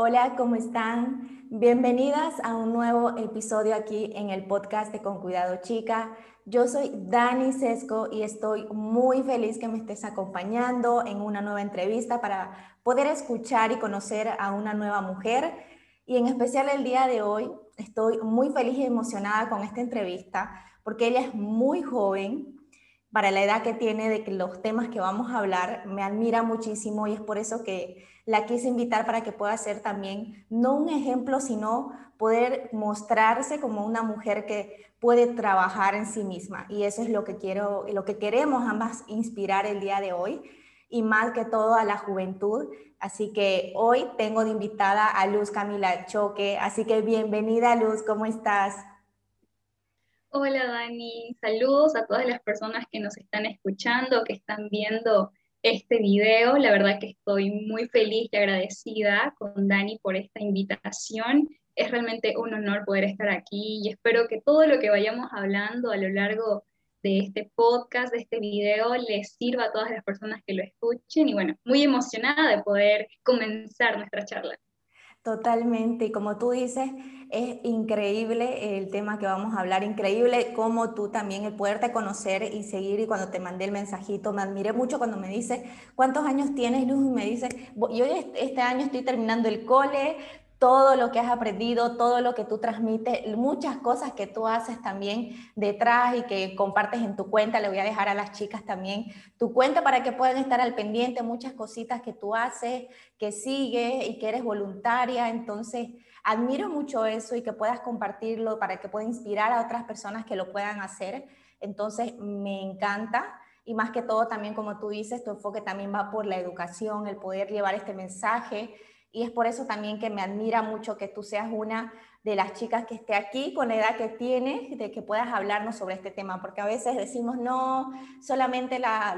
Hola, ¿cómo están? Bienvenidas a un nuevo episodio aquí en el podcast de Con Cuidado Chica. Yo soy Dani Sesco y estoy muy feliz que me estés acompañando en una nueva entrevista para poder escuchar y conocer a una nueva mujer. Y en especial el día de hoy estoy muy feliz y emocionada con esta entrevista porque ella es muy joven, para la edad que tiene de los temas que vamos a hablar, me admira muchísimo y es por eso que la quise invitar para que pueda ser también, no un ejemplo, sino poder mostrarse como una mujer que puede trabajar en sí misma. Y eso es lo que quiero, lo que queremos ambas inspirar el día de hoy y más que todo a la juventud. Así que hoy tengo de invitada a Luz Camila Choque. Así que bienvenida Luz, ¿cómo estás? Hola Dani, saludos a todas las personas que nos están escuchando, que están viendo este video. La verdad que estoy muy feliz y agradecida con Dani por esta invitación. Es realmente un honor poder estar aquí y espero que todo lo que vayamos hablando a lo largo de este podcast, de este video, les sirva a todas las personas que lo escuchen y bueno, muy emocionada de poder comenzar nuestra charla. Totalmente, y como tú dices, es increíble el tema que vamos a hablar, increíble como tú también el poderte conocer y seguir y cuando te mandé el mensajito, me admiré mucho cuando me dice, ¿cuántos años tienes, Luz? Y me dice, yo este año estoy terminando el cole, todo lo que has aprendido, todo lo que tú transmites, muchas cosas que tú haces también detrás y que compartes en tu cuenta. Le voy a dejar a las chicas también tu cuenta para que puedan estar al pendiente, muchas cositas que tú haces, que sigues y que eres voluntaria. Entonces, admiro mucho eso y que puedas compartirlo para que pueda inspirar a otras personas que lo puedan hacer. Entonces, me encanta. Y más que todo, también como tú dices, tu enfoque también va por la educación, el poder llevar este mensaje y es por eso también que me admira mucho que tú seas una de las chicas que esté aquí con la edad que tienes, de que puedas hablarnos sobre este tema, porque a veces decimos, no, solamente las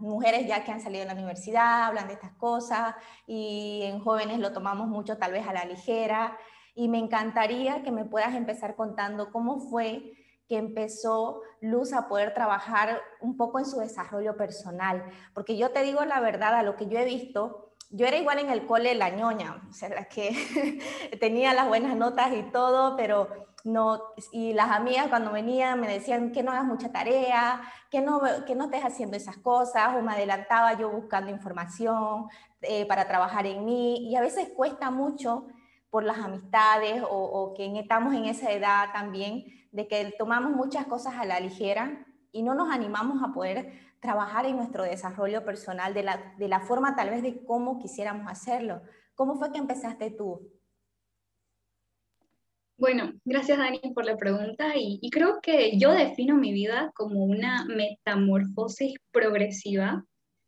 mujeres ya que han salido de la universidad hablan de estas cosas y en jóvenes lo tomamos mucho tal vez a la ligera. Y me encantaría que me puedas empezar contando cómo fue que empezó Luz a poder trabajar un poco en su desarrollo personal, porque yo te digo la verdad, a lo que yo he visto, yo era igual en el cole la ñoña, o sea, la que tenía las buenas notas y todo, pero no, y las amigas cuando venían me decían que no hagas mucha tarea, que no, que no estés haciendo esas cosas, o me adelantaba yo buscando información eh, para trabajar en mí, y a veces cuesta mucho por las amistades o, o que estamos en esa edad también, de que tomamos muchas cosas a la ligera y no nos animamos a poder trabajar en nuestro desarrollo personal de la, de la forma tal vez de cómo quisiéramos hacerlo. ¿Cómo fue que empezaste tú? Bueno, gracias Dani por la pregunta y, y, creo que yo defino mi vida como una metamorfosis progresiva.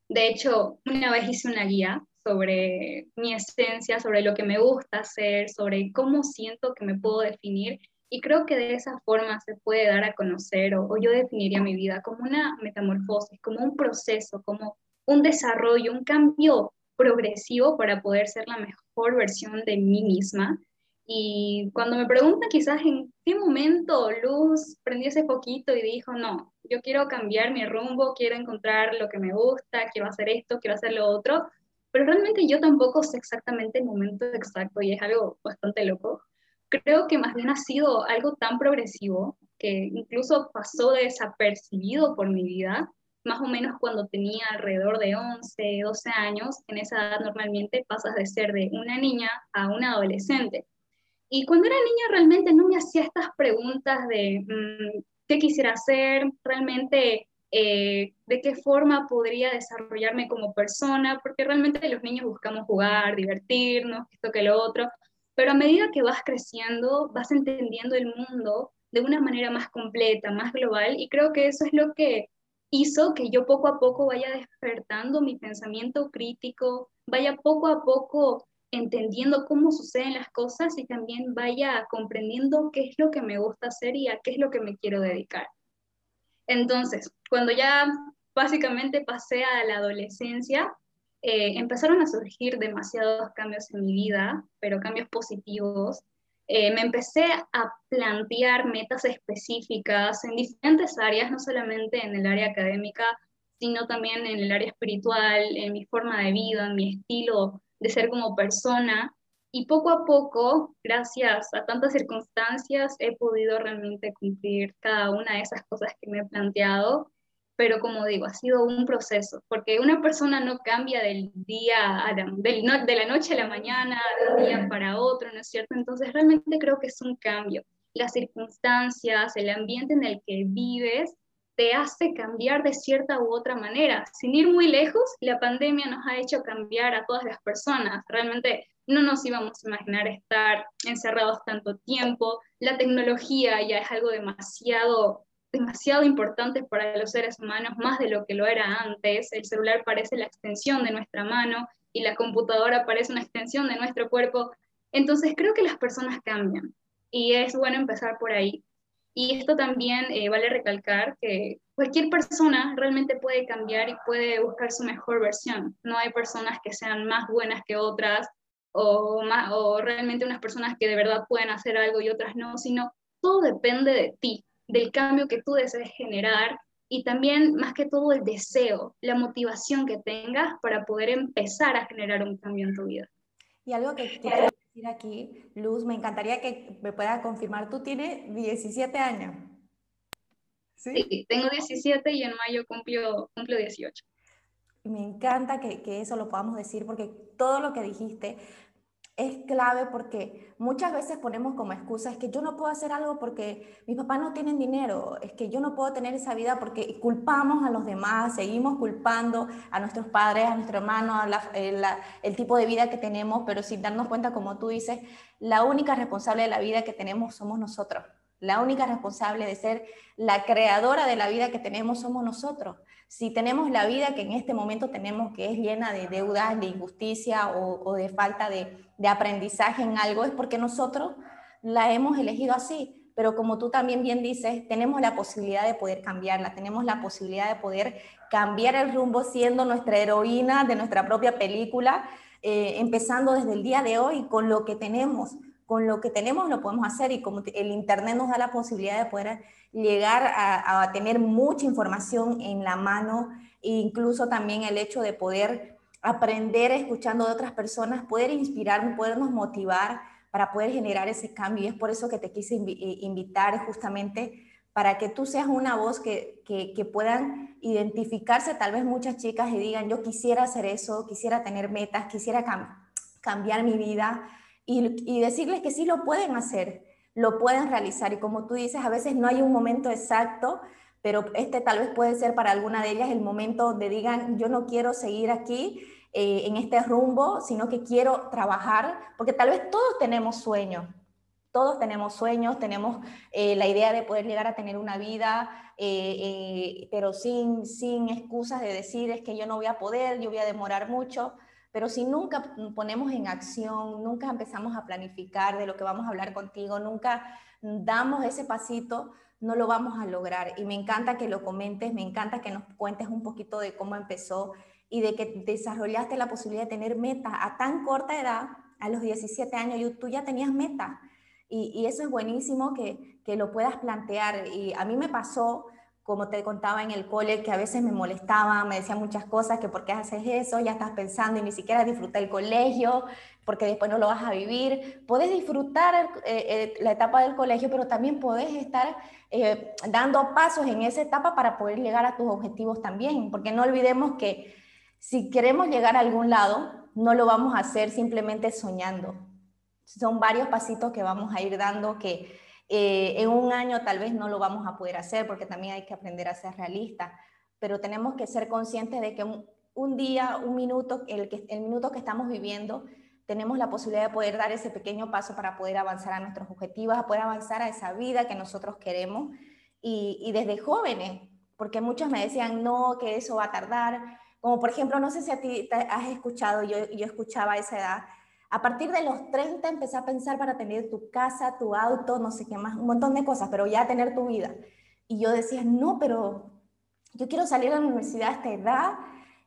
De hecho, una vez hice una guía sobre mi esencia, sobre lo que me gusta hacer, sobre cómo siento que me puedo definir y creo que de esa forma se puede dar a conocer, o, yo definiría mi vida como una metamorfosis, como un proceso, como un desarrollo, un cambio progresivo para poder ser la mejor versión de mí misma. Y cuando me preguntan quizás en qué momento Luz prendió ese poquito y dijo, no, yo quiero cambiar mi rumbo, quiero encontrar lo que me gusta, quiero hacer esto, quiero hacer lo otro, pero realmente yo tampoco sé exactamente el momento exacto y es algo bastante loco creo que más bien ha sido algo tan progresivo que incluso pasó desapercibido por mi vida, más o menos cuando tenía alrededor de 11, 12 años, en esa edad normalmente pasas de ser de una niña a una adolescente. Y cuando era niña realmente no me hacía estas preguntas de mm, qué quisiera hacer, realmente eh, de qué forma podría desarrollarme como persona, porque realmente los niños buscamos jugar, divertirnos, esto que lo otro, pero a medida que vas creciendo, vas entendiendo el mundo de una manera más completa, más global, y creo que eso es lo que hizo que yo poco a poco vaya despertando mi pensamiento crítico, vaya poco a poco entendiendo cómo suceden las cosas y también vaya comprendiendo qué es lo que me gusta hacer y a qué es lo que me quiero dedicar. Entonces, cuando ya básicamente pasé a la adolescencia, eh, empezaron a surgir demasiados cambios en mi vida, pero cambios positivos. Eh, me empecé a plantear metas específicas en diferentes áreas, no solamente en el área académica, sino también en el área espiritual, en mi forma de vida, en mi estilo de ser como persona. Y poco a poco, gracias a tantas circunstancias, he podido realmente cumplir cada una de esas cosas que me he planteado pero como digo, ha sido un proceso, porque una persona no cambia del día a la, de la noche a la mañana, de un día para otro, ¿no es cierto? Entonces realmente creo que es un cambio. Las circunstancias, el ambiente en el que vives, te hace cambiar de cierta u otra manera. Sin ir muy lejos, la pandemia nos ha hecho cambiar a todas las personas. Realmente no nos íbamos a imaginar estar encerrados tanto tiempo. La tecnología ya es algo demasiado demasiado importante para los seres humanos, más de lo que lo era antes. El celular parece la extensión de nuestra mano y la computadora parece una extensión de nuestro cuerpo. Entonces creo que las personas cambian y es bueno empezar por ahí. Y esto también eh, vale recalcar que cualquier persona realmente puede cambiar y puede buscar su mejor versión. No hay personas que sean más buenas que otras o, más, o realmente unas personas que de verdad pueden hacer algo y otras no, sino todo depende de ti del cambio que tú desees generar y también, más que todo, el deseo, la motivación que tengas para poder empezar a generar un cambio en tu vida. Y algo que quiero decir aquí, Luz, me encantaría que me pueda confirmar, tú tienes 17 años. ¿Sí? tengo 17 y en mayo cumplo, cumplo 18. Me encanta que, que, eso lo podamos decir porque todo lo que dijiste es clave porque muchas veces ponemos como excusa, es que yo no puedo hacer algo porque mis papás no tienen dinero, es que yo no puedo tener esa vida porque culpamos a los demás, seguimos culpando a nuestros padres, a nuestro hermano, a eh, el tipo de vida que tenemos, pero sin darnos cuenta, como tú dices, la única responsable de la vida que tenemos somos nosotros. La única responsable de ser la creadora de la vida que tenemos somos nosotros. Si tenemos la vida que en este momento tenemos, que es llena de deudas, de injusticia o, de falta de, aprendizaje en algo, es porque nosotros la hemos elegido así. Pero como tú también bien dices, tenemos la posibilidad de poder cambiarla, tenemos la posibilidad de poder cambiar el rumbo siendo nuestra heroína de nuestra propia película, eh, empezando desde el día de hoy con lo que tenemos con lo que tenemos lo podemos hacer y como el Internet nos da la posibilidad de poder llegar a, tener mucha información en la mano e incluso también el hecho de poder aprender escuchando de otras personas, poder inspirarnos, podernos motivar para poder generar ese cambio. Y es por eso que te quise eh, invitar justamente para que tú seas una voz que, que, puedan identificarse tal vez muchas chicas y digan, yo quisiera hacer eso, quisiera tener metas, quisiera cambiar mi vida, y, decirles que sí lo pueden hacer, lo pueden realizar. Y como tú dices, a veces no hay un momento exacto, pero este tal vez puede ser para alguna de ellas el momento donde digan, yo no quiero seguir aquí eh, en este rumbo, sino que quiero trabajar, porque tal vez todos tenemos sueños, todos tenemos sueños, tenemos eh, la idea de poder llegar a tener una vida, eh, pero sin, sin excusas de decir es que yo no voy a poder, yo voy a demorar mucho. Pero si nunca ponemos en acción, nunca empezamos a planificar de lo que vamos a hablar contigo, nunca damos ese pasito, no lo vamos a lograr. Y me encanta que lo comentes, me encanta que nos cuentes un poquito de cómo empezó y de que desarrollaste la posibilidad de tener metas a tan corta edad, a los 17 años, tú ya tenías metas. Y, y, eso es buenísimo que, que lo puedas plantear. Y a mí me pasó como te contaba en el cole, que a veces me molestaba, me decía muchas cosas, que por qué haces eso, ya estás pensando y ni siquiera disfruta el colegio, porque después no lo vas a vivir. Puedes disfrutar eh, eh, la etapa del colegio, pero también puedes estar eh, dando pasos en esa etapa para poder llegar a tus objetivos también, porque no olvidemos que si queremos llegar a algún lado, no lo vamos a hacer simplemente soñando. Son varios pasitos que vamos a ir dando que eh, en un año tal vez no lo vamos a poder hacer porque también hay que aprender a ser realista, pero tenemos que ser conscientes de que un, día, un minuto, el, minuto que estamos viviendo, tenemos la posibilidad de poder dar ese pequeño paso para poder avanzar a nuestros objetivos, a poder avanzar a esa vida que nosotros queremos. Y, desde jóvenes, porque muchos me decían, no, que eso va a tardar, Como por ejemplo, no sé si a ti has escuchado, yo, yo escuchaba a esa edad, a partir de los 30 empecé a pensar para tener tu casa, tu auto, no sé qué más, un montón de cosas, pero ya tener tu vida. Y yo decía, no, pero yo quiero salir a la universidad a esta edad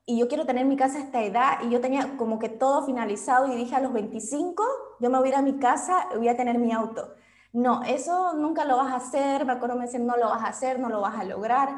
y yo quiero tener mi casa a esta edad y yo tenía como que todo finalizado y dije a los 25 yo me voy a ir a mi casa y voy a tener mi auto. No, eso nunca lo vas a hacer, me acuerdo me decían, no lo vas a hacer, no lo vas a lograr.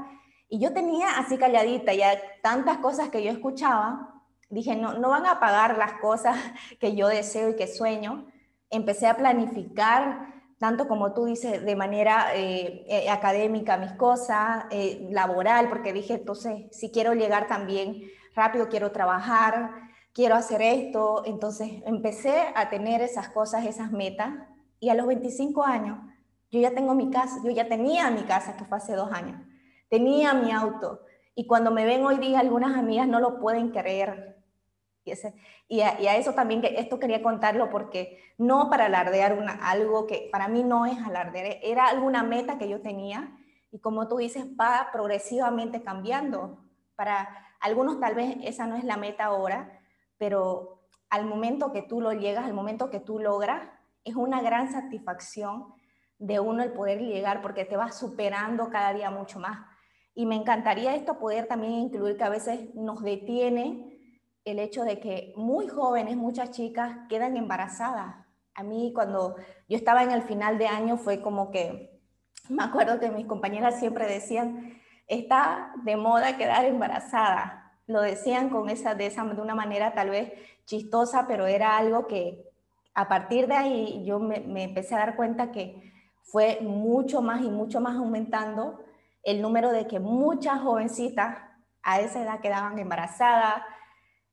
Y yo tenía así calladita ya tantas cosas que yo escuchaba dije, no, no van a pagar las cosas que yo deseo y que sueño. Empecé a planificar, tanto como tú dices, de manera eh, eh, académica mis cosas, eh, laboral, porque dije, entonces, si quiero llegar también rápido, quiero trabajar, quiero hacer esto. Entonces, empecé a tener esas cosas, esas metas. Y a los 25 años, yo ya tengo mi casa, yo ya tenía mi casa, que fue hace dos años. Tenía mi auto. Y cuando me ven hoy día, algunas amigas no lo pueden creer y, a, eso también, que esto quería contarlo porque no para alardear una, algo que para mí no es alardear, era alguna meta que yo tenía y como tú dices, va progresivamente cambiando. Para algunos tal vez esa no es la meta ahora, pero al momento que tú lo llegas, al momento que tú logras, es una gran satisfacción de uno el poder llegar porque te vas superando cada día mucho más. Y me encantaría esto poder también incluir que a veces nos detiene el hecho de que muy jóvenes, muchas chicas quedan embarazadas. A mí cuando yo estaba en el final de año fue como que, me acuerdo que mis compañeras siempre decían, está de moda quedar embarazada. Lo decían con esa, de, esa, de una manera tal vez chistosa, pero era algo que a partir de ahí yo me, me empecé a dar cuenta que fue mucho más y mucho más aumentando el número de que muchas jovencitas a esa edad quedaban embarazadas,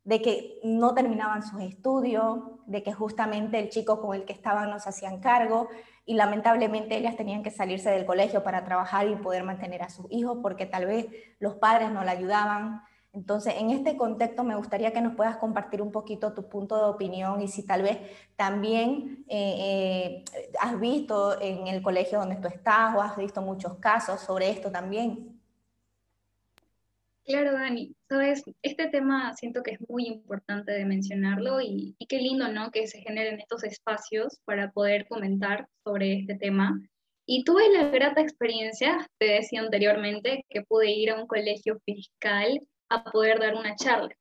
de que no terminaban sus estudios, de que justamente el chico con el que estaban no se hacían cargo y lamentablemente ellas tenían que salirse del colegio para trabajar y poder mantener a sus hijos porque tal vez los padres no la ayudaban. Entonces, en este contexto me gustaría que nos puedas compartir un poquito tu punto de opinión y si tal vez también eh, eh, has visto en el colegio donde tú estás o has visto muchos casos sobre esto también. Claro, Dani. Sabes, este tema siento que es muy importante de mencionarlo y, qué lindo, ¿no? Que se generen estos espacios para poder comentar sobre este tema. Y tuve la grata experiencia, te decía anteriormente, que pude ir a un colegio fiscal a poder dar una charla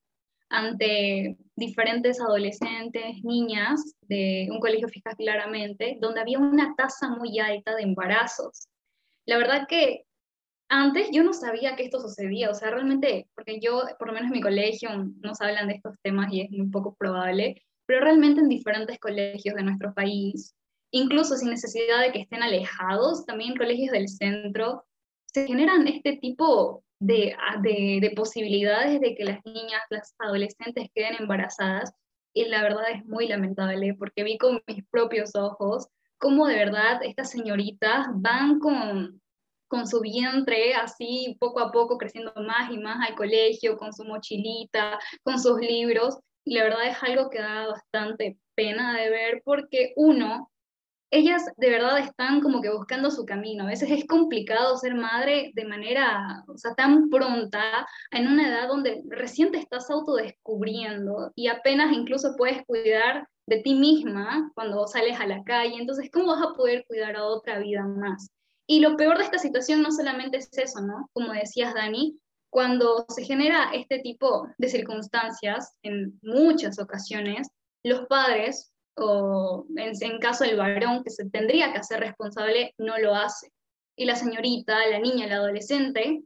ante diferentes adolescentes, niñas de un colegio fiscal claramente, donde había una tasa muy alta de embarazos. La verdad que antes yo no sabía que esto sucedía, o sea, realmente, porque yo, por lo menos en mi colegio, nos hablan de estos temas y es muy poco probable, pero realmente en diferentes colegios de nuestro país, incluso sin necesidad de que estén alejados, también colegios del centro, se generan este tipo de, de, de posibilidades de que las niñas, las adolescentes queden embarazadas, y la verdad es muy lamentable, porque vi con mis propios ojos cómo de verdad estas señoritas van con con su vientre así poco a poco creciendo más y más al colegio, con su mochilita, con sus libros. Y la verdad es algo que da bastante pena de ver porque uno, ellas de verdad están como que buscando su camino. A veces es complicado ser madre de manera, o sea, tan pronta, en una edad donde recién te estás autodescubriendo y apenas incluso puedes cuidar de ti misma cuando sales a la calle. Entonces, ¿cómo vas a poder cuidar a otra vida más? Y lo peor de esta situación no solamente es eso, ¿no? Como decías, Dani, cuando se genera este tipo de circunstancias, en muchas ocasiones, los padres, o en, caso del varón que se tendría que hacer responsable, no lo hace. Y la señorita, la niña, la adolescente,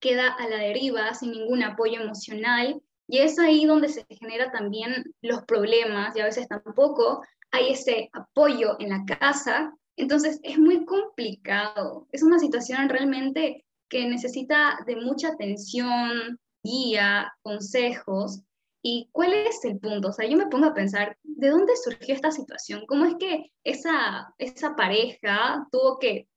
queda a la deriva sin ningún apoyo emocional y es ahí donde se generan también los problemas y a veces tampoco hay ese apoyo en la casa entonces es muy complicado, es una situación realmente que necesita de mucha atención, guía, consejos. ¿Y cuál es el punto? O sea, yo me pongo a pensar, ¿de dónde surgió esta situación? ¿Cómo es que esa, esa pareja tuvo que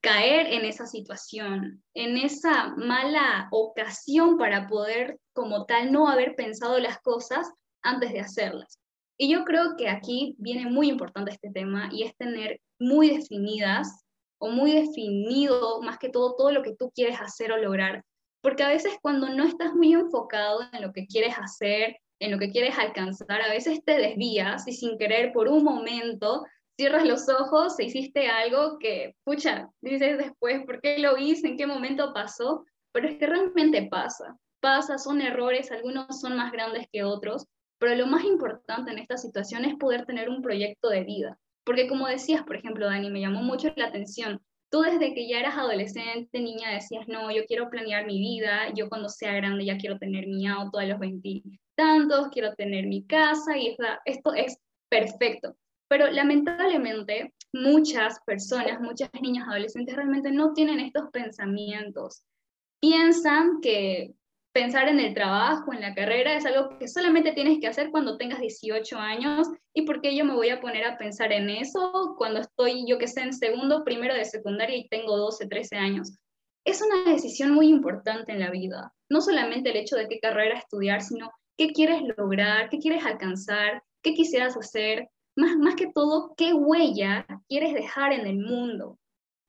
caer en esa situación, en esa mala ocasión para poder como tal no haber pensado las cosas antes de hacerlas? Y yo creo que aquí viene muy importante este tema y es tener muy definidas o muy definido más que todo todo lo que tú quieres hacer o lograr. porque a veces cuando no estás muy enfocado en lo que quieres hacer, en lo que quieres alcanzar, a veces te desvías y sin querer por un momento cierras los ojos e hiciste algo que, pucha, dices después, ¿por qué lo hice? ¿En qué momento pasó? Pero es que realmente pasa, pasa, son errores, algunos son más grandes que otros, pero lo más importante en esta situación es poder tener un proyecto de vida. Porque como decías, por ejemplo, Dani, me llamó mucho la atención. Tú desde que ya eras adolescente, niña, decías, no, yo quiero planear mi vida, yo cuando sea grande ya quiero tener mi auto a los veintitantos, quiero tener mi casa y esto es perfecto. Pero lamentablemente muchas personas, muchas niñas adolescentes realmente no tienen estos pensamientos. Piensan que pensar en el trabajo, en la carrera, es algo que solamente tienes que hacer cuando tengas 18 años y por qué yo me voy a poner a pensar en eso cuando estoy, yo que sé, en segundo, primero de secundaria y tengo 12, 13 años. Es una decisión muy importante en la vida, no solamente el hecho de qué carrera estudiar, sino qué quieres lograr, qué quieres alcanzar, qué quisieras hacer, más, más que todo, qué huella quieres dejar en el mundo.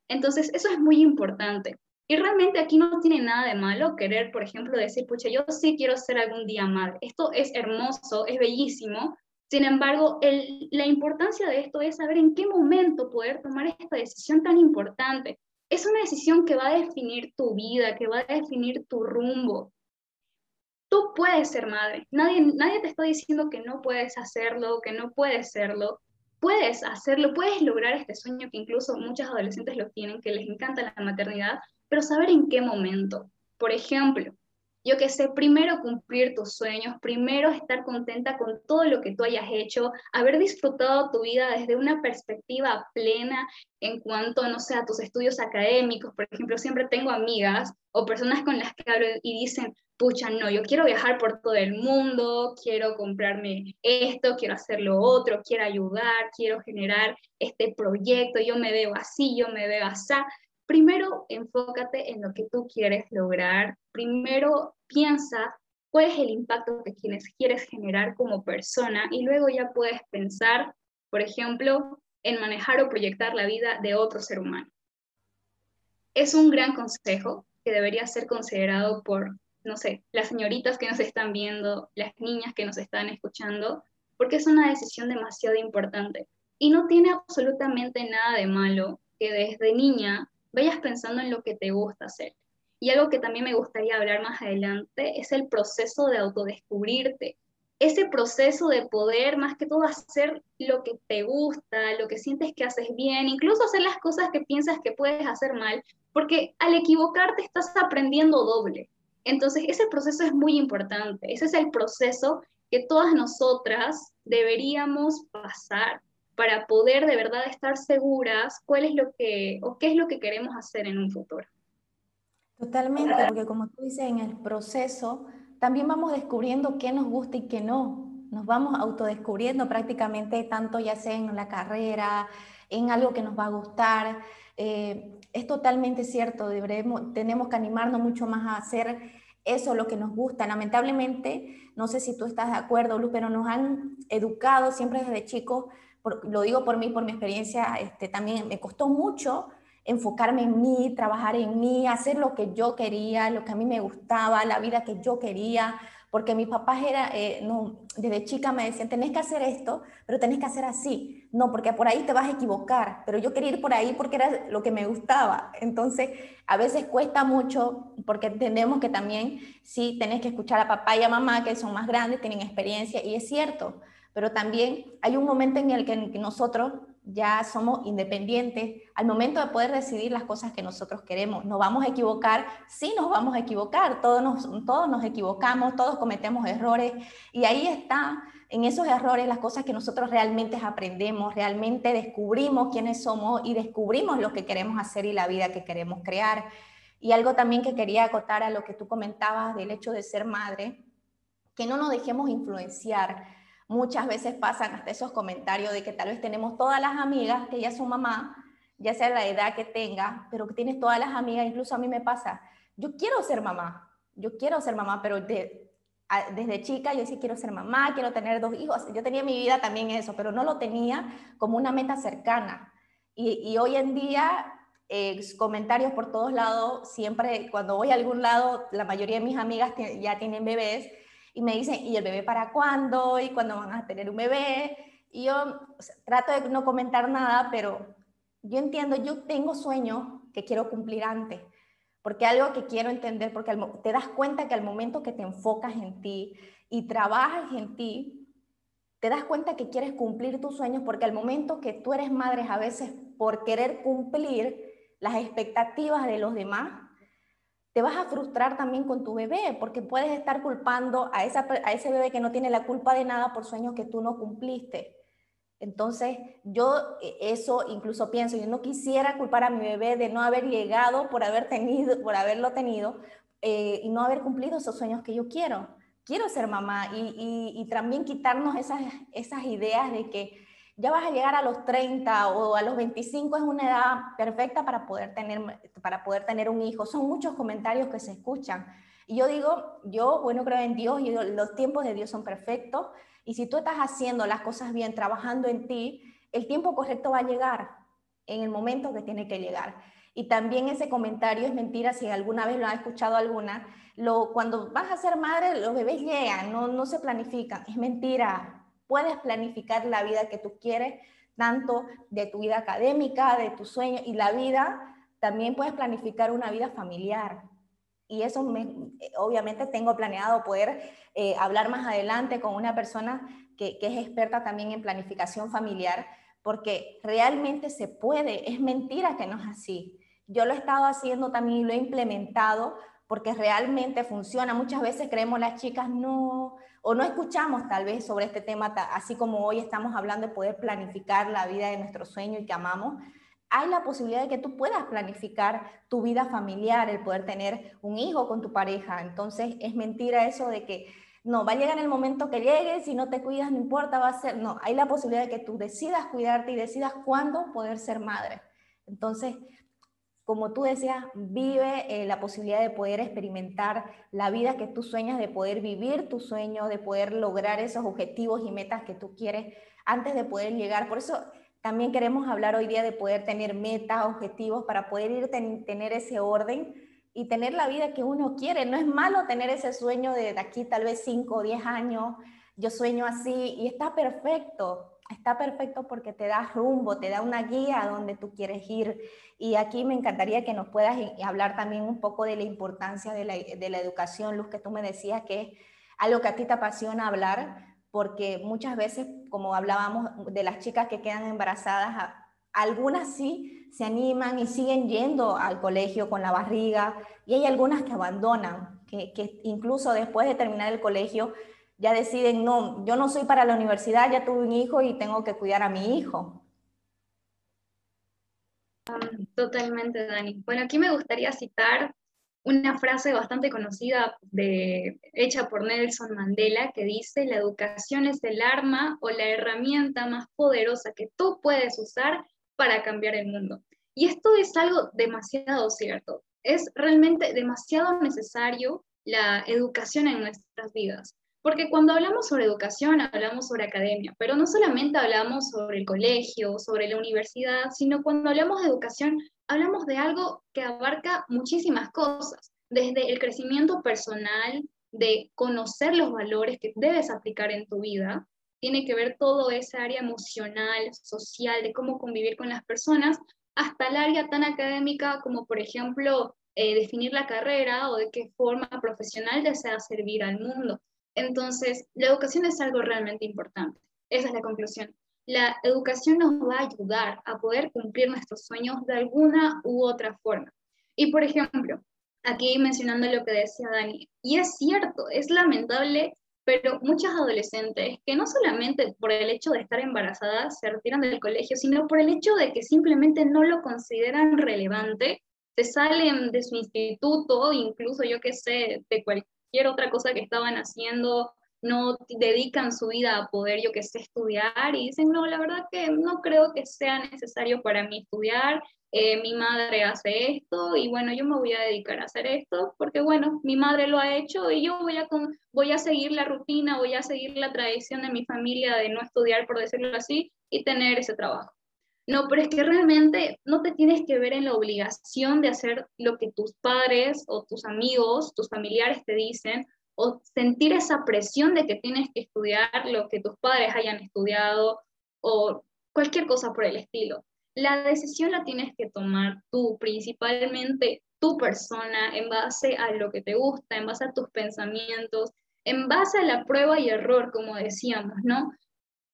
Entonces, eso es muy importante. Y realmente aquí no tiene nada de malo querer, por ejemplo, decir, pucha, yo sí quiero ser algún día madre. Esto es hermoso, es bellísimo. Sin embargo, el, la importancia de esto es saber en qué momento poder tomar esta decisión tan importante. Es una decisión que va a definir tu vida, que va a definir tu rumbo. Tú puedes ser madre. Nadie, nadie te está diciendo que no puedes hacerlo, que no puedes serlo. Puedes hacerlo, puedes lograr este sueño que incluso muchos adolescentes lo tienen, que les encanta la maternidad, pero saber en qué momento. Por ejemplo, yo que sé, primero cumplir tus sueños, primero estar contenta con todo lo que tú hayas hecho, haber disfrutado tu vida desde una perspectiva plena en cuanto, no sé, a tus estudios académicos. Por ejemplo, siempre tengo amigas o personas con las que hablo y dicen, pucha, no, yo quiero viajar por todo el mundo, quiero comprarme esto, quiero hacer lo otro, quiero ayudar, quiero generar este proyecto, yo me veo así, yo me veo así. Primero, enfócate en lo que tú quieres lograr. Primero, piensa cuál es el impacto que quieres generar como persona y luego ya puedes pensar, por ejemplo, en manejar o proyectar la vida de otro ser humano. Es un gran consejo que debería ser considerado por, no sé, las señoritas que nos están viendo, las niñas que nos están escuchando, porque es una decisión demasiado importante. Y no tiene absolutamente nada de malo que desde niña vayas pensando en lo que te gusta hacer. Y algo que también me gustaría hablar más adelante es el proceso de autodescubrirte. Ese proceso de poder, más que todo, hacer lo que te gusta, lo que sientes que haces bien, incluso hacer las cosas que piensas que puedes hacer mal, porque al equivocarte estás aprendiendo doble. Entonces, ese proceso es muy importante. Ese es el proceso que todas nosotras deberíamos pasar para poder de verdad estar seguras cuál es lo que o qué es lo que queremos hacer en un futuro. Totalmente, porque como tú dices, en el proceso también vamos descubriendo qué nos gusta y qué no. Nos vamos autodescubriendo prácticamente tanto ya sea en la carrera, en algo que nos va a gustar. Eh, es totalmente cierto, deberemos, tenemos que animarnos mucho más a hacer eso, lo que nos gusta. Lamentablemente, no sé si tú estás de acuerdo, Luz, pero nos han educado siempre desde chicos lo digo por mí, por mi experiencia, este, también me costó mucho enfocarme en mí, trabajar en mí, hacer lo que yo quería, lo que a mí me gustaba, la vida que yo quería, porque mis papás era, eh, no, desde chica me decían, tenés que hacer esto, pero tenés que hacer así. No, porque por ahí te vas a equivocar, pero yo quería ir por ahí porque era lo que me gustaba. Entonces, a veces cuesta mucho porque entendemos que también sí tenés que escuchar a papá y a mamá, que son más grandes, tienen experiencia, y es cierto, pero también hay un momento en el que nosotros ya somos independientes al momento de poder decidir las cosas que nosotros queremos. Nos vamos a equivocar, sí nos vamos a equivocar, todos nos, todos nos equivocamos, todos cometemos errores y ahí está, en esos errores, las cosas que nosotros realmente aprendemos, realmente descubrimos quiénes somos y descubrimos lo que queremos hacer y la vida que queremos crear. Y algo también que quería acotar a lo que tú comentabas del hecho de ser madre, que no nos dejemos influenciar muchas veces pasan hasta esos comentarios de que tal vez tenemos todas las amigas que ya son mamá, ya sea la edad que tenga, pero que tienes todas las amigas, incluso a mí me pasa, yo quiero ser mamá, yo quiero ser mamá, pero desde chica yo sí quiero ser mamá, quiero tener dos hijos, yo tenía mi vida también eso, pero no lo tenía como una meta cercana. Y, y hoy en día eh, comentarios por todos lados, siempre cuando voy a algún lado, la mayoría de mis amigas ya tienen bebés y me dicen, ¿y el bebé para cuándo? ¿Y cuándo van a tener un bebé? Y yo trato de no comentar nada, pero yo entiendo, yo tengo sueños que quiero cumplir antes, porque algo que quiero entender, porque te das cuenta que al momento que te enfocas en ti y trabajas en ti, te das cuenta que quieres cumplir tus sueños, porque al momento que tú eres madre, a veces por querer cumplir las expectativas de los demás, te vas a frustrar también con tu bebé, porque puedes estar culpando a, esa, a ese bebé que no tiene la culpa de nada por sueños que tú no cumpliste. Entonces, yo eh, eso incluso pienso, yo no quisiera culpar a mi bebé de no haber llegado por haber tenido, por haberlo tenido eh, y no haber cumplido esos sueños que yo quiero. Quiero ser mamá y, y, y también quitarnos esas, esas ideas de que ya vas a llegar a los 30 o a los 25 es una edad perfecta para poder tener, para poder tener un hijo. Son muchos comentarios que se escuchan. Y yo digo, yo, bueno, creo en Dios y los tiempos de Dios son perfectos. Y si tú estás haciendo las cosas bien, trabajando en ti, el tiempo correcto va a llegar en el momento que tiene que llegar. Y también ese comentario es mentira, si alguna vez lo ha escuchado alguna, lo, cuando vas a ser madre, los bebés llegan, no, no se planifican. Es mentira, puedes planificar la vida que tú quieres, tanto de tu vida académica, de tu sueño y la vida, también puedes planificar una vida familiar. Y eso me, obviamente tengo planeado poder eh, hablar más adelante con una persona que, que es experta también en planificación familiar, porque realmente se puede, es mentira que no es así. Yo lo he estado haciendo también y lo he implementado porque realmente funciona. Muchas veces creemos las chicas, no, o no escuchamos tal vez sobre este tema, así como hoy estamos hablando de poder planificar la vida de nuestro sueño y que amamos, hay la posibilidad de que tú puedas planificar tu vida familiar, el poder tener un hijo con tu pareja. Entonces es mentira eso de que no, va a llegar el momento que llegue, si no te cuidas no importa, va a ser, no, hay la posibilidad de que tú decidas cuidarte y decidas cuándo poder ser madre. Entonces, como tú decías, vive eh, la posibilidad de poder experimentar la vida que tú sueñas, de poder vivir tu sueño, de poder lograr esos objetivos y metas que tú quieres antes de poder llegar. Por eso también queremos hablar hoy día de poder tener metas, objetivos, para poder ir tener ese orden y tener la vida que uno quiere. No es malo tener ese sueño de, de aquí tal vez 5 o 10 años, yo sueño así y está perfecto está perfecto porque te da rumbo, te da una guía a donde tú quieres ir. Y aquí me encantaría que nos puedas hablar también un poco de la importancia de la, educación, Luz, que tú me decías que es algo que a ti te apasiona hablar, porque muchas veces, como hablábamos de las chicas que quedan embarazadas, algunas sí se animan y siguen yendo al colegio con la barriga, y hay algunas que abandonan, que incluso después de terminar el colegio ya deciden, no, yo no soy para la universidad, ya tuve un hijo y tengo que cuidar a mi hijo. Totalmente, Dani. Bueno, aquí me gustaría citar una frase bastante conocida de, hecha por Nelson Mandela que dice, la educación es el arma o la herramienta más poderosa que tú puedes usar para cambiar el mundo. Y esto es algo demasiado cierto. Es realmente demasiado necesario la educación en nuestras vidas. Porque cuando hablamos sobre educación, hablamos sobre academia, pero no solamente hablamos sobre el colegio, sobre la universidad, sino cuando hablamos de educación, hablamos de algo que abarca muchísimas cosas, desde el crecimiento personal, de conocer los valores que debes aplicar en tu vida, tiene que ver todo ese área emocional, social, de cómo convivir con las personas, hasta el área tan académica como, por ejemplo, eh, definir la carrera o de qué forma profesional deseas servir al mundo. Entonces, la educación es algo realmente importante. Esa es la conclusión. La educación nos va a ayudar a poder cumplir nuestros sueños de alguna u otra forma. Y por ejemplo, aquí mencionando lo que decía Dani, y es cierto, es lamentable, pero muchas adolescentes que no solamente por el hecho de estar embarazadas se retiran del colegio, sino por el hecho de que simplemente no lo consideran relevante, se salen de su instituto, incluso yo que sé, de cualquier otra cosa que estaban haciendo, no dedican su vida a poder, yo que sé, estudiar y dicen, no, la verdad que no creo que sea necesario para mí estudiar, eh, mi madre hace esto y bueno, yo me voy a dedicar a hacer esto porque bueno, mi madre lo ha hecho y yo voy a, voy a seguir la rutina, voy a seguir la tradición de mi familia de no estudiar, por decirlo así, y tener ese trabajo. No, pero es que realmente no te tienes que ver en la obligación de hacer lo que tus padres o tus amigos, tus familiares te dicen, o sentir esa presión de que tienes que estudiar lo que tus padres hayan estudiado o cualquier cosa por el estilo. La decisión la tienes que tomar tú, principalmente tu persona, en base a lo que te gusta, en base a tus pensamientos, en base a la prueba y error, como decíamos, ¿no?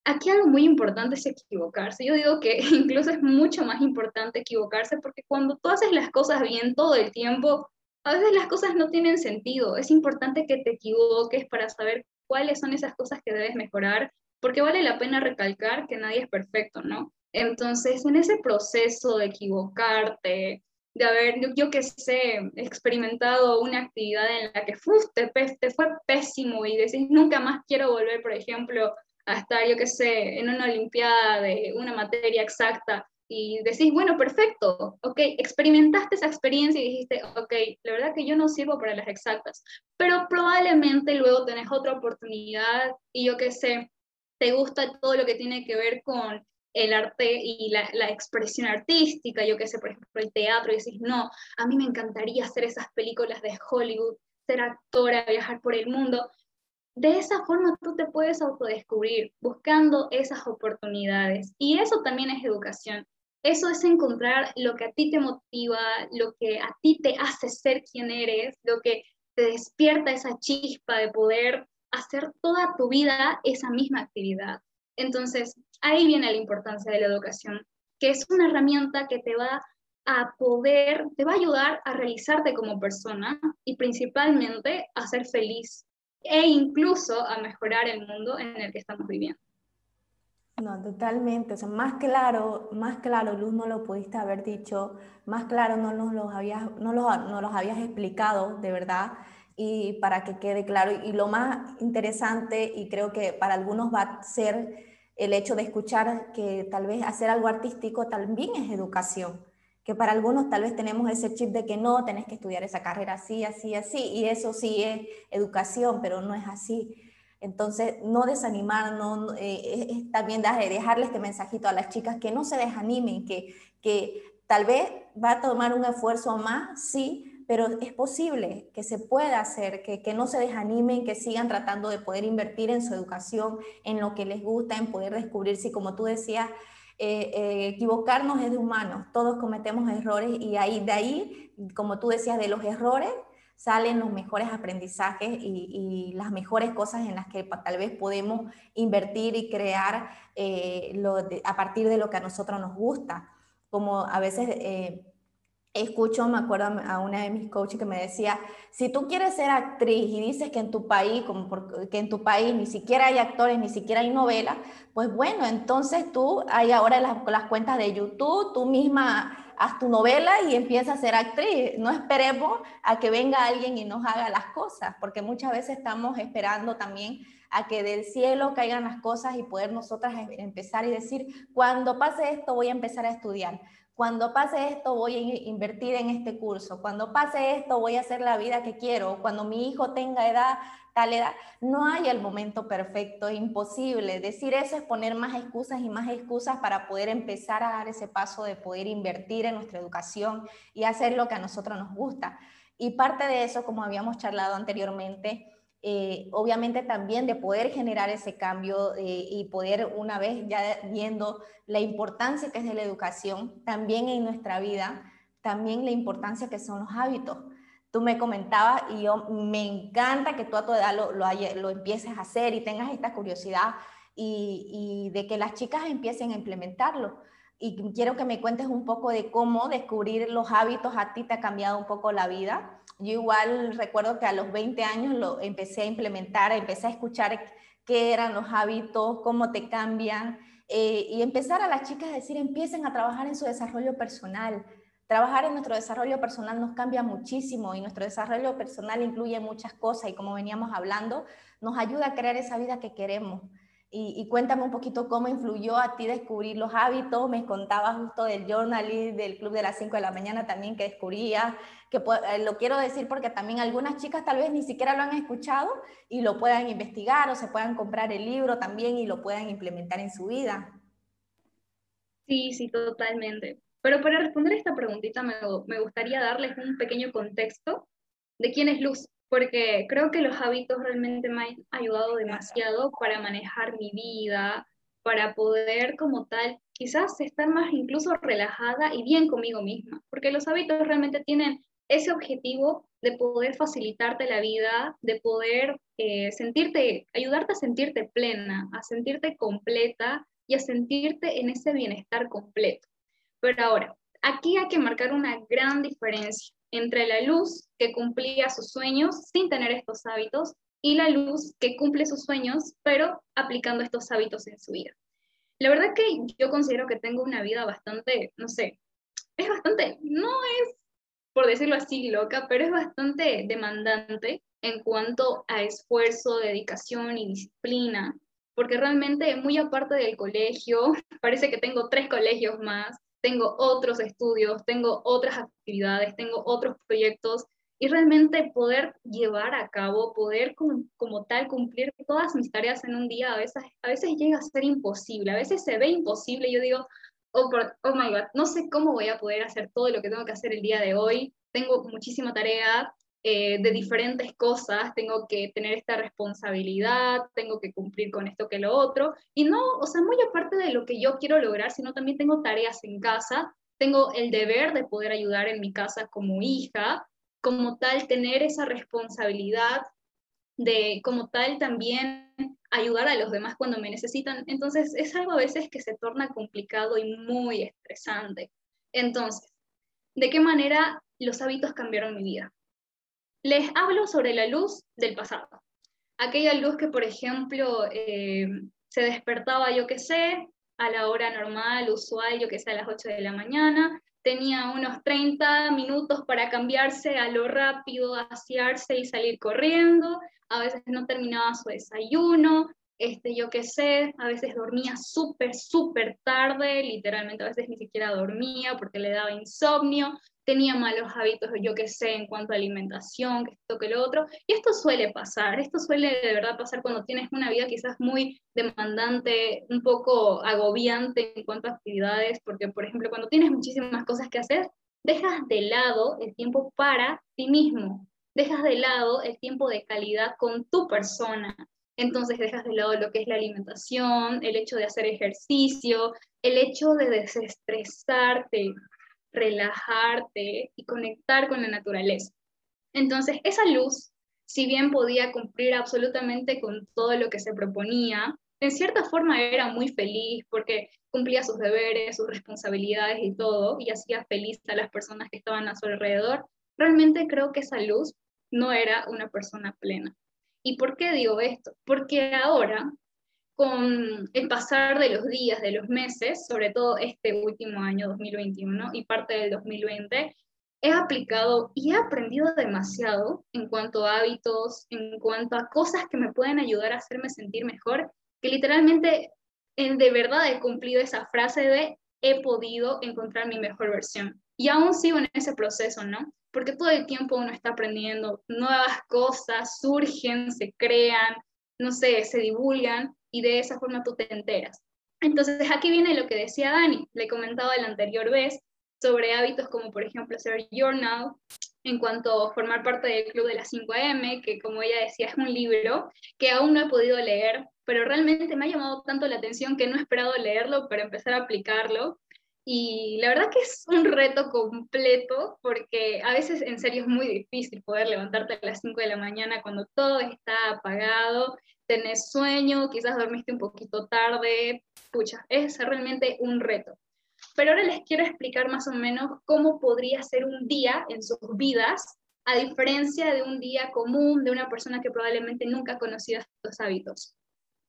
Aquí algo muy importante es equivocarse. Yo digo que incluso es mucho más importante equivocarse porque cuando tú haces las cosas bien todo el tiempo, a veces las cosas no tienen sentido. Es importante que te equivoques para saber cuáles son esas cosas que debes mejorar, porque vale la pena recalcar que nadie es perfecto, ¿no? Entonces, en ese proceso de equivocarte, de haber, yo, que sé, experimentado una actividad en la que te, te fue pésimo y decís, nunca más quiero volver, por ejemplo, a estar, yo que sé, en una olimpiada de una materia exacta y decís, bueno, perfecto, ok, experimentaste esa experiencia y dijiste, ok, la verdad que yo no sirvo para las exactas, pero probablemente luego tenés otra oportunidad y yo que sé, te gusta todo lo que tiene que ver con el arte y la, la, expresión artística, yo que sé, por ejemplo, el teatro, y decís, no, a mí me encantaría hacer esas películas de Hollywood, ser actora, viajar por el mundo. De esa forma tú te puedes autodescubrir buscando esas oportunidades. Y eso también es educación. Eso es encontrar lo que a ti te motiva, lo que a ti te hace ser quien eres, lo que te despierta esa chispa de poder hacer toda tu vida esa misma actividad. Entonces, ahí viene la importancia de la educación, que es una herramienta que te va a poder, te va a ayudar a realizarte como persona y principalmente a ser feliz e incluso a mejorar el mundo en el que estamos viviendo. No, totalmente. O sea, más claro, más claro, Luz, no lo pudiste haber dicho, más claro no nos los habías, no los, no los habías explicado, de verdad y para que quede claro. Y lo más interesante, y creo que para algunos va a ser el hecho de escuchar que tal vez hacer algo artístico también es educación, que para algunos tal vez tenemos ese chip de que no, tenés que estudiar esa carrera así, así, así, y eso sí es educación, pero no es así. Entonces, no desanimarnos, eh, es, también dejarle este mensajito a las chicas que no se desanimen, que, que tal vez va a tomar un esfuerzo más, sí, pero es posible que se pueda hacer, que, que, no se desanimen, que sigan tratando de poder invertir en su educación, en lo que les gusta, en poder descubrirse. Como tú decías, eh, eh, equivocarnos es de humanos, todos cometemos errores y ahí, de ahí, como tú decías, de los errores salen los mejores aprendizajes y, las mejores cosas en las que tal vez podemos invertir y crear eh, a partir de lo que a nosotros nos gusta. Como a veces escucho, me acuerdo a una de mis coaches que me decía, si tú quieres ser actriz y dices que en tu país, como que en tu país ni siquiera hay actores, ni siquiera hay novelas, pues bueno, entonces tú hay ahora las, cuentas de YouTube, tú misma haz tu novela y empieza a ser actriz. No esperemos a que venga alguien y nos haga las cosas, porque muchas veces estamos esperando también a que del cielo caigan las cosas y poder nosotras em, empezar y decir, cuando pase esto voy a empezar a estudiar cuando pase esto voy a invertir en este curso, cuando pase esto voy a hacer la vida que quiero, cuando mi hijo tenga edad, tal edad, no hay el momento perfecto, es imposible. Decir eso es poner más excusas y más excusas para poder empezar a dar ese paso de poder invertir en nuestra educación y hacer lo que a nosotros nos gusta. Y parte de eso, como habíamos charlado anteriormente, eh, obviamente también de poder generar ese cambio eh, y poder una vez ya viendo la importancia que es de la educación, también en nuestra vida, también la importancia que son los hábitos. Tú me comentabas y yo me encanta que tú a tu edad lo, lo, lo empieces a hacer y tengas esta curiosidad y, y de que las chicas empiecen a implementarlo y quiero que me cuentes un poco de cómo descubrir los hábitos a ti te ha cambiado un poco la vida yo igual recuerdo que a los 20 años lo empecé a implementar, empecé a escuchar qué eran los hábitos, cómo te cambian, eh, y empezar a las chicas a decir, empiecen a trabajar en su desarrollo personal. Trabajar en nuestro desarrollo personal nos cambia muchísimo y nuestro desarrollo personal incluye muchas cosas y como veníamos hablando, nos ayuda a crear esa vida que queremos. Y, cuéntame un poquito cómo influyó a ti descubrir los hábitos. Me contabas justo del journaling, del club de las 5 de la mañana también que descubrías, que eh, lo quiero decir porque también algunas chicas tal vez ni siquiera lo han escuchado y lo puedan investigar o se puedan comprar el libro también y lo puedan implementar en su vida. Sí, sí, totalmente. Pero para responder esta preguntita me, me gustaría darles un pequeño contexto de quién es Luz, porque creo que los hábitos realmente me han ayudado demasiado para manejar mi vida, para poder como tal quizás estar más incluso relajada y bien conmigo misma, porque los hábitos realmente tienen ese objetivo de poder facilitarte la vida, de poder eh, sentirte, ayudarte a sentirte plena, a sentirte completa y a sentirte en ese bienestar completo. Pero ahora, aquí hay que marcar una gran diferencia entre la luz que cumplía sus sueños sin tener estos hábitos y la luz que cumple sus sueños, pero aplicando estos hábitos en su vida. La verdad que yo considero que tengo una vida bastante, no sé, es bastante, no es, por decirlo así, loca, pero es bastante demandante en cuanto a esfuerzo, dedicación y disciplina, porque realmente muy aparte del colegio, parece que tengo tres colegios más, tengo otros estudios, tengo otras actividades, tengo otros proyectos y realmente poder llevar a cabo, poder como, tal cumplir todas mis tareas en un día, a veces, a veces llega a ser imposible, a veces se ve imposible, yo digo, oh, oh my god, no sé cómo voy a poder hacer todo lo que tengo que hacer el día de hoy, tengo muchísima tarea, eh, de diferentes cosas, tengo que tener esta responsabilidad, tengo que cumplir con esto que lo otro, y no, o sea, muy aparte de lo que yo quiero lograr, sino también tengo tareas en casa, tengo el deber de poder ayudar en mi casa como hija, como tal tener esa responsabilidad de como tal también ayudar a los demás cuando me necesitan. Entonces es algo a veces que se torna complicado y muy estresante. Entonces, ¿de qué manera los hábitos cambiaron mi vida? Les hablo sobre la luz del pasado. Aquella luz que, por ejemplo, eh, se despertaba, yo qué sé, a la hora normal, usual, yo que sé, a las 8 de la mañana, tenía unos 30 minutos para cambiarse a lo rápido, asearse y salir corriendo, a veces no terminaba su desayuno, este, yo qué sé, a veces dormía súper, súper tarde, literalmente a veces ni siquiera dormía porque le daba insomnio, tenía malos hábitos, yo qué sé, en cuanto a alimentación, que esto, que lo otro, y esto suele pasar, esto suele de verdad pasar cuando tienes una vida quizás muy demandante, un poco agobiante en cuanto a actividades, porque por ejemplo cuando tienes muchísimas cosas que hacer, dejas de lado el tiempo para ti mismo, dejas de lado el tiempo de calidad con tu persona, entonces dejas de lado lo que es la alimentación, el hecho de hacer ejercicio, el hecho de desestresarte, relajarte y conectar con la naturaleza. Entonces esa luz, si bien podía cumplir absolutamente con todo lo que se proponía, en cierta forma era muy feliz porque cumplía sus deberes, sus responsabilidades y todo, y hacía feliz a las personas que estaban a su alrededor, realmente creo que esa luz no era una persona plena. ¿Y por qué digo esto? Porque ahora, con el pasar de los días, de los meses, sobre todo este último año 2021 y parte del 2020, he aplicado y he aprendido demasiado en cuanto a hábitos, en cuanto a cosas que me pueden ayudar a hacerme sentir mejor, que literalmente en, de verdad he cumplido esa frase de he podido encontrar mi mejor versión. Y aún sigo en ese proceso, ¿no? porque todo el tiempo uno está aprendiendo nuevas cosas, surgen, se crean, no sé, se divulgan y de esa forma tú te enteras. Entonces aquí viene lo que decía Dani, le comentaba la anterior vez sobre hábitos como por ejemplo hacer journal, en cuanto a formar parte del Club de las 5am, que como ella decía es un libro que aún no he podido leer, pero realmente me ha llamado tanto la atención que no he esperado leerlo para empezar a aplicarlo. Y la verdad que es un reto completo porque a veces en serio es muy difícil poder levantarte a las 5 de la mañana cuando todo está apagado, tenés sueño, quizás dormiste un poquito tarde, pucha, es realmente un reto. Pero ahora les quiero explicar más o menos cómo podría ser un día en sus vidas, a diferencia de un día común de una persona que probablemente nunca ha conocido estos hábitos.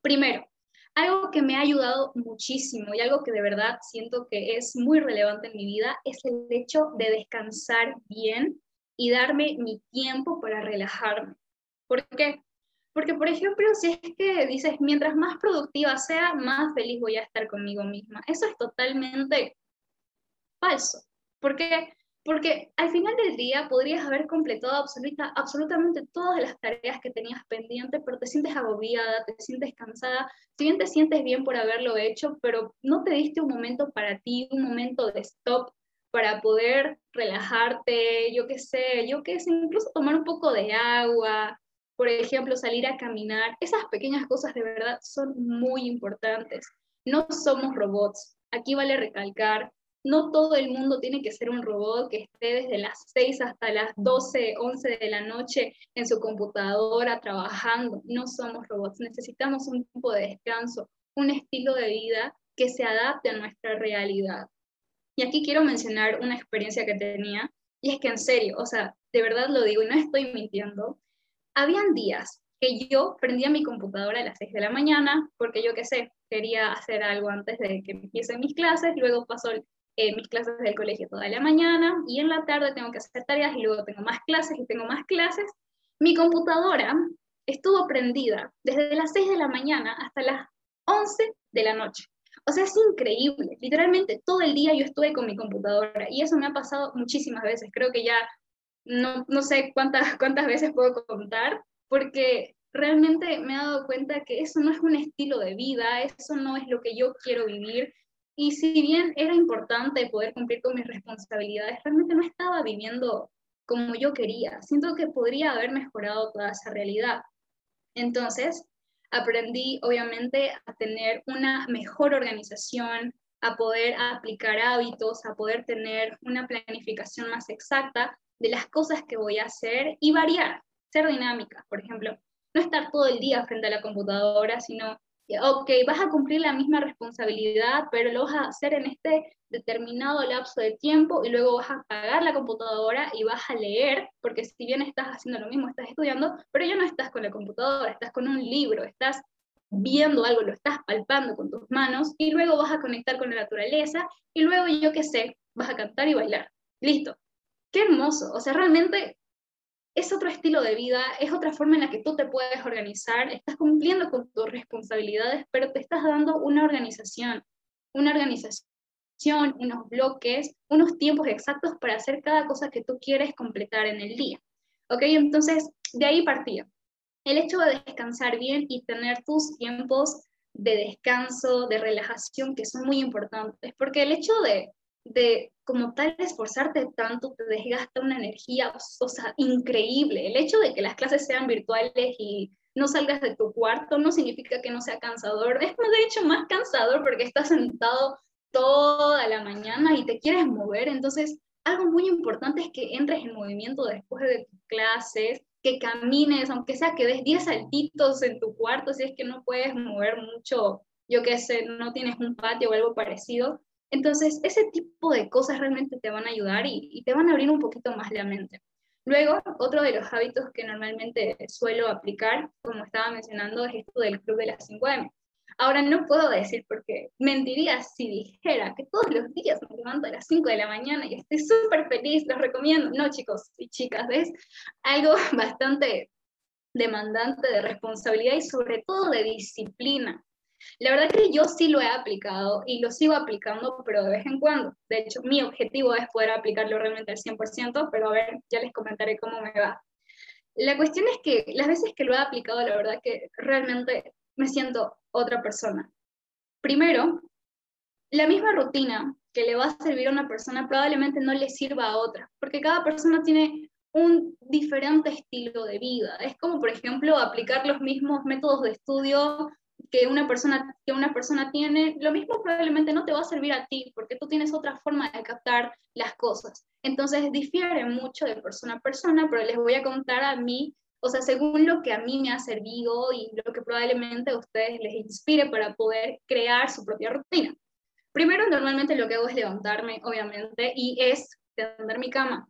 Primero, algo que me ha ayudado muchísimo y algo que de verdad siento que es muy relevante en mi vida es el hecho de descansar bien y darme mi tiempo para relajarme. ¿Por qué? Porque, por ejemplo, si es que dices, mientras más productiva sea, más feliz voy a estar conmigo misma. Eso es totalmente falso. ¿Por qué? porque al final del día podrías haber completado absoluta, absolutamente todas las tareas que tenías pendientes, pero te sientes agobiada, te sientes cansada, si bien te sientes bien por haberlo hecho, pero no te diste un momento para ti, un momento de stop para poder relajarte, yo qué sé, yo qué sé, incluso tomar un poco de agua, por ejemplo, salir a caminar, esas pequeñas cosas de verdad son muy importantes. No somos robots. Aquí vale recalcar, no todo el mundo tiene que ser un robot que esté desde las 6 hasta las 12, 11 de la noche en su computadora trabajando. No somos robots. Necesitamos un tiempo de descanso, un estilo de vida que se adapte a nuestra realidad. Y aquí quiero mencionar una experiencia que tenía, y es que en serio, o sea, de verdad lo digo y no estoy mintiendo, habían días que yo prendía mi computadora a las 6 de la mañana, porque yo qué sé, quería hacer algo antes de que empiecen mis clases, luego paso eh, mis clases del colegio toda la mañana, y en la tarde tengo que hacer tareas, y luego tengo más clases y tengo más clases. Mi computadora estuvo prendida desde las 6 de la mañana hasta las 11 de la noche. O sea, es increíble. Literalmente todo el día yo estuve con mi computadora y eso me ha pasado muchísimas veces. Creo que ya no, no sé cuántas, cuántas veces puedo contar, porque realmente me he dado cuenta que eso no es un estilo de vida, eso no es lo que yo quiero vivir. Y si bien era importante poder cumplir con mis responsabilidades, realmente no estaba viviendo como yo quería. Siento que podría haber mejorado toda esa realidad. Entonces, aprendí obviamente a tener una mejor organización, a poder aplicar hábitos, a poder tener una planificación más exacta de las cosas que voy a hacer y variar, ser dinámica, por ejemplo, no estar todo el día frente a la computadora, sino ok, vas a cumplir la misma responsabilidad, pero lo vas a hacer en este determinado lapso de tiempo y luego vas a apagar la computadora y vas a leer, porque si bien estás haciendo lo mismo, estás estudiando, pero ya no estás con la computadora, estás con un libro, estás viendo algo, lo estás palpando con tus manos y luego vas a conectar con la naturaleza y luego yo qué sé, vas a cantar y bailar. Listo. Qué hermoso. O sea, realmente es otro estilo de vida, es otra forma en la que tú te puedes organizar, estás cumpliendo con tus responsabilidades, pero te estás dando una organización, una organización, unos bloques, unos tiempos exactos para hacer cada cosa que tú quieres completar en el día. ¿Ok? Entonces, de ahí partía. El hecho de descansar bien y tener tus tiempos de descanso, de relajación, que son muy importantes, porque el hecho de de como tal esforzarte tanto te desgasta una energía, o sea, increíble. El hecho de que las clases sean virtuales y no salgas de tu cuarto no significa que no sea cansador. Es de hecho más cansador porque estás sentado toda la mañana y te quieres mover. Entonces, algo muy importante es que entres en movimiento después de tus clases, que camines, aunque sea que des 10 saltitos en tu cuarto, si es que no puedes mover mucho, yo qué sé, no tienes un patio o algo parecido, entonces, ese tipo de cosas realmente te van a ayudar y, te van a abrir un poquito más la mente. Luego, otro de los hábitos que normalmente suelo aplicar, como estaba mencionando, es esto del club de las 5M. Ahora no puedo decir porque mentiría si dijera que todos los días me levanto a las 5 de la mañana y estoy súper feliz, los recomiendo. No, chicos y chicas, es algo bastante demandante de responsabilidad y sobre todo de disciplina. La verdad que yo sí lo he aplicado y lo sigo aplicando, pero de vez en cuando. De hecho, mi objetivo es poder aplicarlo realmente al 100%, pero a ver, ya les comentaré cómo me va. La cuestión es que las veces que lo he aplicado, la verdad que realmente me siento otra persona. Primero, la misma rutina que le va a servir a una persona probablemente no le sirva a otra, porque cada persona tiene un diferente estilo de vida. Es como, por ejemplo, aplicar los mismos métodos de estudio que una persona que una persona tiene, lo mismo probablemente no te va a servir a ti, porque tú tienes otra forma de captar las cosas. Entonces difiere mucho de persona a persona, pero les voy a contar a mí, o sea, según lo que a mí me ha servido y lo que probablemente a ustedes les inspire para poder crear su propia rutina. Primero, normalmente lo que hago es levantarme, obviamente, y es tender mi cama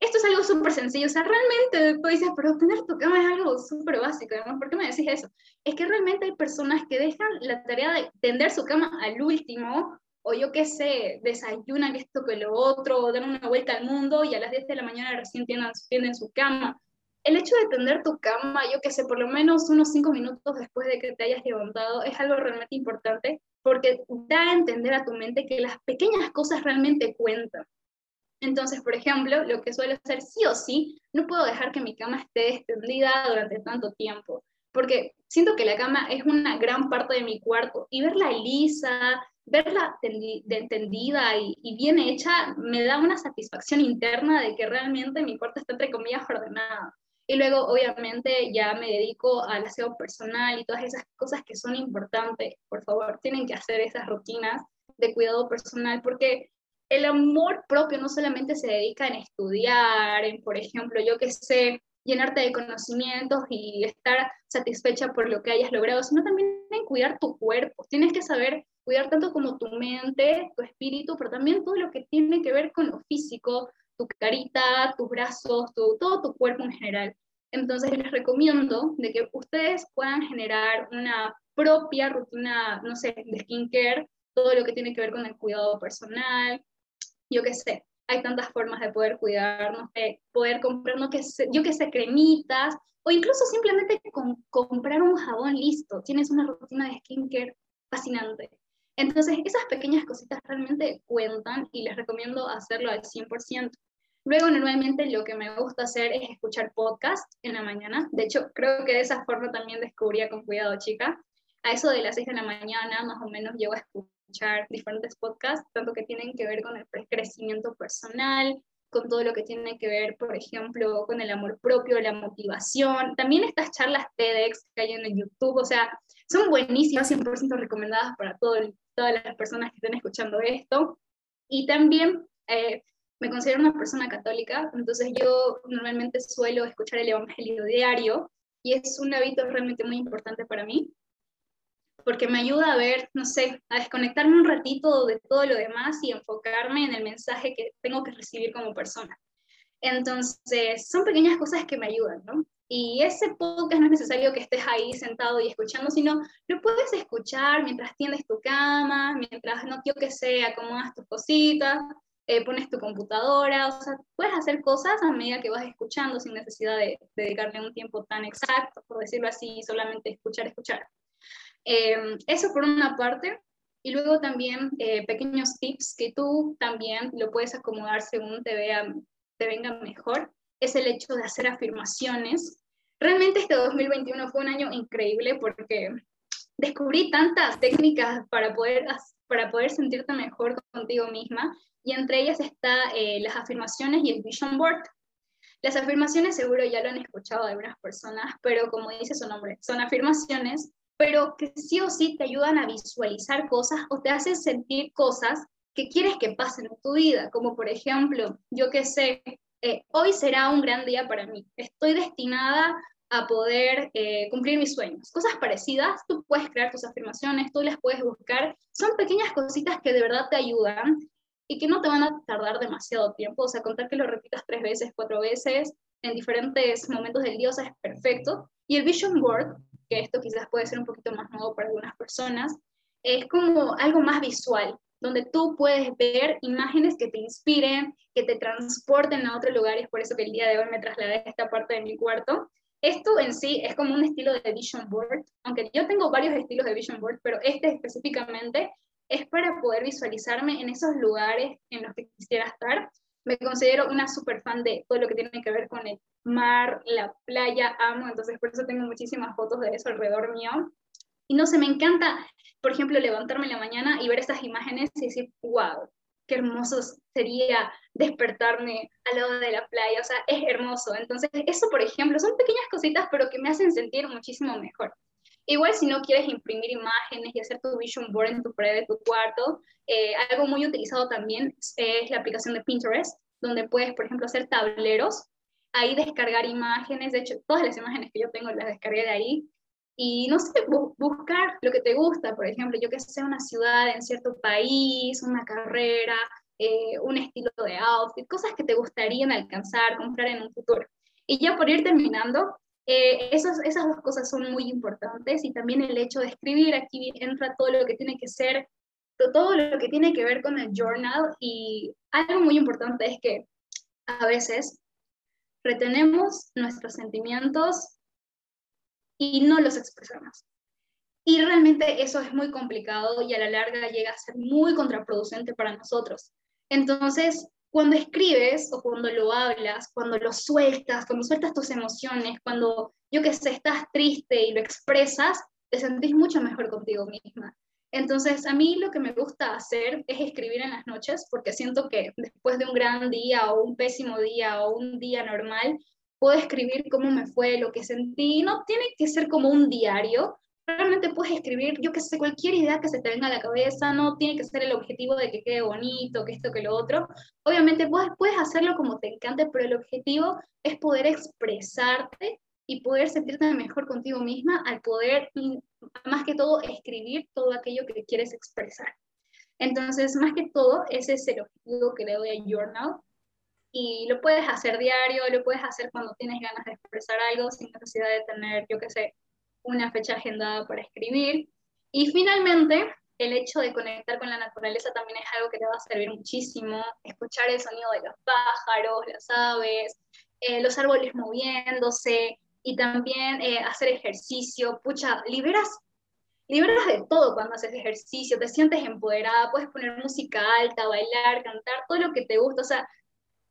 esto es algo súper sencillo, o sea, realmente tú dices, pero tener tu cama es algo súper básico, ¿por qué me decís eso? Es que realmente hay personas que dejan la tarea de tender su cama al último, o yo qué sé, desayunan esto que lo otro, o dan una vuelta al mundo y a las 10 de la mañana recién tienden su cama. El hecho de tender tu cama, yo qué sé, por lo menos unos 5 minutos después de que te hayas levantado, es algo realmente importante porque da a entender a tu mente que las pequeñas cosas realmente cuentan Entonces, por ejemplo, lo que suelo hacer sí o sí, no puedo dejar que mi cama esté extendida durante tanto tiempo, porque siento que la cama es una gran parte de mi cuarto y verla lisa, verla tendida y, y, bien hecha me da una satisfacción interna de que realmente mi cuarto está entre comillas ordenado. Y luego, obviamente, ya me dedico al aseo personal y todas esas cosas que son importantes. Por favor, tienen que hacer esas rutinas de cuidado personal porque el amor propio no solamente se dedica en estudiar, en, por ejemplo, yo que sé, llenarte de conocimientos y estar satisfecha por lo que hayas logrado, sino también en cuidar tu cuerpo. Tienes que saber cuidar tanto como tu mente, tu espíritu, pero también todo lo que tiene que ver con lo físico, tu carita, tus brazos, todo tu cuerpo en general. Entonces les recomiendo de que ustedes puedan generar una propia rutina, no sé, de skincare, todo lo que tiene que ver con el cuidado personal, yo qué sé, hay tantas formas de poder cuidarnos, de poder comprar, no que sé, yo qué sé, cremitas, o incluso simplemente comprar un jabón listo, tienes una rutina de skincare fascinante. Entonces, esas pequeñas cositas realmente cuentan y les recomiendo hacerlo al 100%. Luego, normalmente lo que me gusta hacer es escuchar podcast en la mañana. De hecho, creo que de esa forma también descubría con cuidado, chica. A eso de las 6 de la mañana, más o menos, llego a escuchar diferentes podcasts, tanto que tienen que ver con el crecimiento personal, con todo lo que tiene que ver, por ejemplo, con el amor propio, la motivación. También estas charlas TEDx que hay en YouTube, o sea, son buenísimas, 100% recomendadas para todo todas las personas que estén escuchando esto. Y también eh, me considero una persona católica, entonces yo normalmente suelo escuchar el Evangelio diario y es un hábito realmente muy importante para mí porque me ayuda a ver, no sé, a desconectarme un ratito de todo lo demás y enfocarme en el mensaje que tengo que recibir como persona. Entonces, son pequeñas cosas que me ayudan, ¿no? Y ese podcast no es necesario que estés ahí sentado y escuchando, sino lo puedes escuchar mientras tiendes tu cama, mientras, no quiero que sea, acomodas tus cositas, eh, pones tu computadora, o sea, puedes hacer cosas a medida que vas escuchando sin necesidad de, dedicarle un tiempo tan exacto, por decirlo así, solamente escuchar, escuchar. Em, eso por una parte, y luego también eh, pequeños tips que tú también lo puedes acomodar según te, vea, te venga mejor, es el hecho de hacer afirmaciones. Realmente este 2021 fue un año increíble porque descubrí tantas técnicas para poder, para poder sentirte mejor contigo misma y entre ellas está eh, las afirmaciones y el vision board. Las afirmaciones seguro ya lo han escuchado algunas personas, pero como dice su nombre, son afirmaciones, pero que sí o sí te ayudan a visualizar cosas o te hacen sentir cosas que quieres que pasen en tu vida, como por ejemplo, yo que sé, eh, hoy será un gran día para mí, estoy destinada a poder eh, cumplir mis sueños. Cosas parecidas, tú puedes crear tus afirmaciones, tú las puedes buscar, son pequeñas cositas que de verdad te ayudan y que no te van a tardar demasiado tiempo. O sea, contar que lo repitas tres veces, cuatro veces, en diferentes momentos del día, o es perfecto. Y el Vision Board, que esto quizás puede ser un poquito más nuevo para algunas personas, es como algo más visual, donde tú puedes ver imágenes que te inspiren, que te transporten a otros lugares, por eso que el día de hoy me trasladé a esta parte de mi cuarto. Esto en sí es como un estilo de vision board, aunque yo tengo varios estilos de vision board, pero este específicamente es para poder visualizarme en esos lugares en los que quisiera estar. Me considero una super fan de todo lo que tiene que ver con el mar, la playa, amo, entonces por eso tengo muchísimas fotos de eso alrededor mío. Y no sé, me encanta, por ejemplo, levantarme en la mañana y ver estas imágenes y decir, wow, qué hermoso sería despertarme al lado de la playa, o sea, es hermoso. Entonces, eso, por ejemplo, son pequeñas cositas, pero que me hacen sentir muchísimo mejor. Igual si no quieres imprimir imágenes y hacer tu vision board en tu pared de tu cuarto, eh, algo muy utilizado también es la aplicación de Pinterest, donde puedes, por ejemplo, hacer tableros, ahí descargar imágenes, de hecho, todas las imágenes que yo tengo las descargué de ahí, y no sé, buscar lo que te gusta, por ejemplo, yo que sé, una ciudad en cierto país, una carrera, eh, un estilo de outfit, cosas que te gustarían alcanzar, comprar en un futuro. Y ya por ir terminando, eh, esas, esas dos cosas son muy importantes y también el hecho de escribir, aquí entra todo lo que tiene que ser, todo lo que tiene que ver con el journal y algo muy importante es que a veces retenemos nuestros sentimientos y no los expresamos. Y realmente eso es muy complicado y a la larga llega a ser muy contraproducente para nosotros. Entonces, cuando escribes o cuando lo hablas, cuando lo sueltas, cuando sueltas tus emociones, cuando, yo que sé, estás triste y lo expresas, te sentís mucho mejor contigo misma. Entonces, a mí lo que me gusta hacer es escribir en las noches, porque siento que después de un gran día o un pésimo día o un día normal, puedo escribir cómo me fue, lo que sentí. No tiene que ser como un diario, realmente puedes escribir, yo que sé, cualquier idea que se te venga a la cabeza, no tiene que ser el objetivo de que quede bonito, que esto, que lo otro. Obviamente puedes, puedes hacerlo como te encante, pero el objetivo es poder expresarte y poder sentirte mejor contigo misma al poder, más que todo, escribir todo aquello que quieres expresar. Entonces, más que todo, ese es el objetivo que le doy a Journal. Y lo puedes hacer diario, lo puedes hacer cuando tienes ganas de expresar algo sin necesidad de tener, yo qué sé, una fecha agendada para escribir. Y finalmente, el hecho de conectar con la naturaleza también es algo que te va a servir muchísimo. Escuchar el sonido de los pájaros, las aves, eh, los árboles moviéndose y también eh, hacer ejercicio. Pucha, liberas, liberas de todo cuando haces ejercicio, te sientes empoderada, puedes poner música alta, bailar, cantar, todo lo que te gusta. O sea,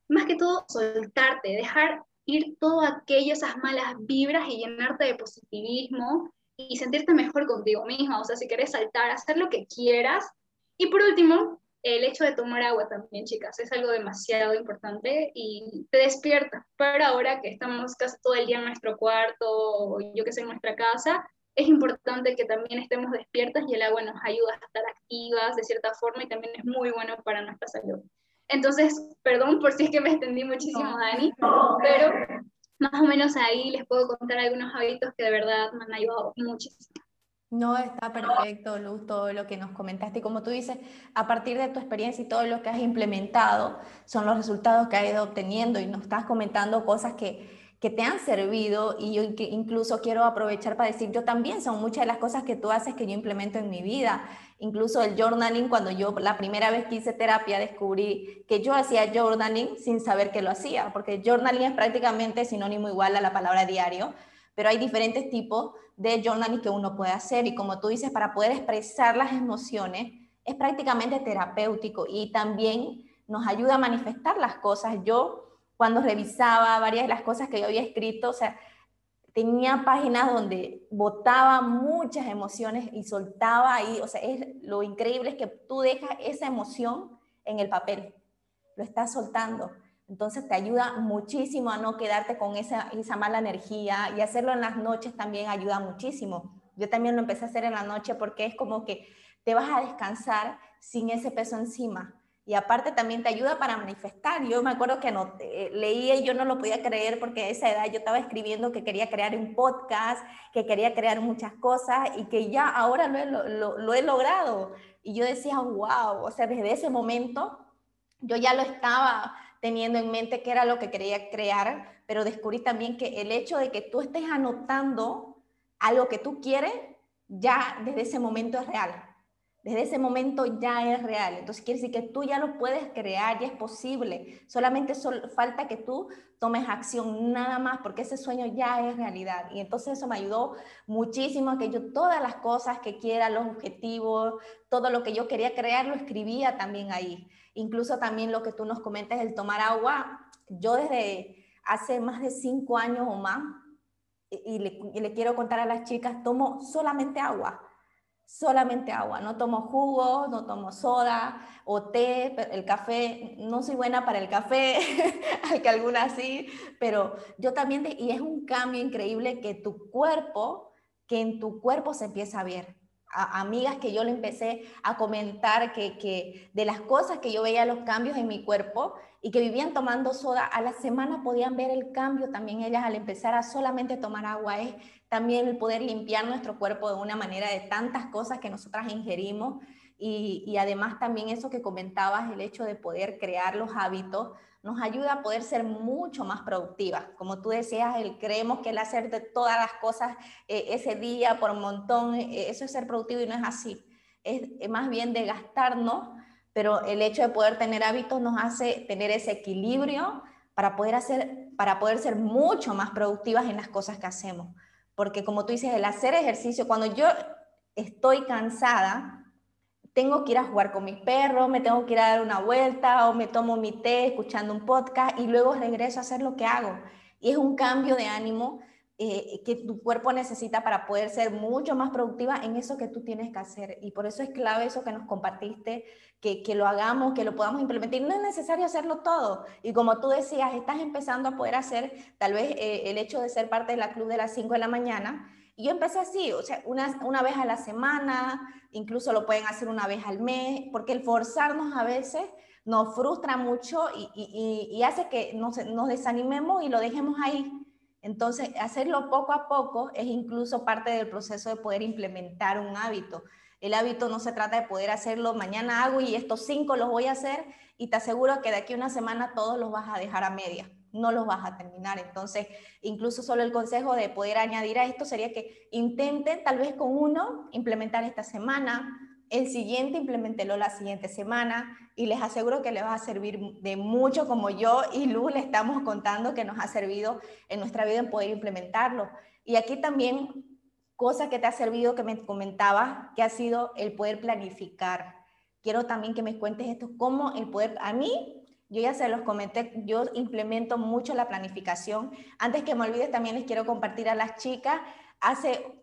más que todo, soltarte, dejar ir todo aquello, esas malas vibras y llenarte de positivismo y sentirte mejor contigo misma. O sea, si quieres saltar, hacer lo que quieras. Y por último, el hecho de tomar agua también, chicas, es algo demasiado importante y te despierta. Pero ahora que estamos casi todo el día en nuestro cuarto, o yo que sé, en nuestra casa, es importante que también estemos despiertas y el agua nos ayuda a estar activas de cierta forma y también es muy bueno para nuestra salud. Entonces, perdón por si es que me extendí muchísimo, Dani, pero más o menos ahí les puedo contar algunos hábitos que de verdad me han ayudado muchísimo. No, está perfecto, Luz, todo lo que nos comentaste. Como tú dices, a partir de tu experiencia y todo lo que has implementado, son los resultados que has ido obteniendo y nos estás comentando cosas que, que te han servido y yo incluso quiero aprovechar para decir, yo también son muchas de las cosas que tú haces que yo implemento en mi vida. Incluso el journaling, cuando yo la primera vez que hice terapia descubrí que yo hacía journaling sin saber que lo hacía, porque journaling es prácticamente sinónimo igual a la palabra diario, pero hay diferentes tipos de journaling que uno puede hacer y como tú dices, para poder expresar las emociones es prácticamente terapéutico y también nos ayuda a manifestar las cosas. Yo cuando revisaba varias de las cosas que yo había escrito, o sea, tenía páginas donde botaba muchas emociones y soltaba ahí, o sea, es, lo increíble es que tú dejas esa emoción en el papel, lo estás soltando. Entonces te ayuda muchísimo a no quedarte con esa, esa mala energía y hacerlo en las noches también ayuda muchísimo. Yo también lo empecé a hacer en la noche porque es como que te vas a descansar sin ese peso encima y aparte también te ayuda para manifestar. Yo me acuerdo que no, eh, leía y yo no lo podía creer porque a esa edad yo estaba escribiendo que quería crear un podcast, que quería crear muchas cosas y que ya ahora lo he, lo, he logrado. Y yo decía, wow, o sea, desde ese momento yo ya lo estaba teniendo en mente que era lo que quería crear, pero descubrí también que el hecho de que tú estés anotando algo que tú quieres, ya desde ese momento es real desde ese momento ya es real. Entonces quiere decir que tú ya lo puedes crear, ya es posible. Solamente falta que tú tomes acción nada más porque ese sueño ya es realidad. Y entonces eso me ayudó muchísimo que yo todas las cosas que quiera, los objetivos, todo lo que yo quería crear, lo escribía también ahí. Incluso también lo que tú nos comentas, el tomar agua. Yo desde hace más de cinco años o más, y le quiero contar a las chicas, tomo solamente agua solamente agua, no tomo jugo, no tomo soda o té, el café, no soy buena para el café, hay que algunas sí, pero yo también, y es un cambio increíble que tu cuerpo, que en tu cuerpo se empieza a ver. A, amigas que yo le empecé a comentar que, que de las cosas que yo veía los cambios en mi cuerpo y que vivían tomando soda, a la semana podían ver el cambio también ellas al empezar a solamente tomar agua. Es también el poder limpiar nuestro cuerpo de una manera de tantas cosas que nosotras ingerimos y, y además también eso que comentabas, el hecho de poder crear los hábitos, nos ayuda a poder ser mucho más productivas. Como tú decías, el, creemos que el hacer de todas las cosas eh, ese día por un montón, eh, eso es ser productivo y no es así. Es, más bien de gastarnos pero el hecho de poder tener hábitos nos hace tener ese equilibrio para poder, hacer, para poder ser mucho más productivas en las cosas que hacemos. Porque como tú dices, el hacer ejercicio, cuando yo estoy cansada, tengo que ir a jugar con mis perros, me tengo que ir a dar una vuelta o me tomo mi té escuchando un podcast y luego regreso a hacer lo que hago. Y es un cambio de ánimo eh, que tu cuerpo necesita para poder ser mucho más productiva en eso que tú tienes que hacer. Y por eso es clave eso que nos compartiste, que, que lo hagamos, que lo podamos implementar. No es necesario hacerlo todo. Y como tú decías, estás empezando a poder hacer tal vez eh, el hecho de ser parte de la club de las 5 de la mañana. Y yo empecé así, o sea, una, una vez a la semana, incluso lo pueden hacer una vez al mes, porque el forzarnos a veces nos frustra mucho y, y, y hace que nos, nos desanimemos y lo dejemos ahí entonces, hacerlo poco a poco es incluso parte del proceso de poder implementar un hábito. El hábito no se trata de poder hacerlo, mañana hago y estos cinco los voy a hacer y te aseguro que de aquí a una semana todos los vas a dejar a media, no los vas a terminar. Entonces, incluso solo el consejo de poder añadir a esto sería que intenten tal vez con uno implementar esta semana, el siguiente implementélo la siguiente semana y les aseguro que les va a servir de mucho como yo y Luz le estamos contando que nos ha servido en nuestra vida en poder implementarlo. Y aquí también cosa que te ha servido que me comentaba que ha sido el poder planificar. Quiero también que me cuentes esto, cómo el poder, a mí, yo ya se los comenté, yo implemento mucho la planificación. Antes que me olvides, también les quiero compartir a las chicas, hace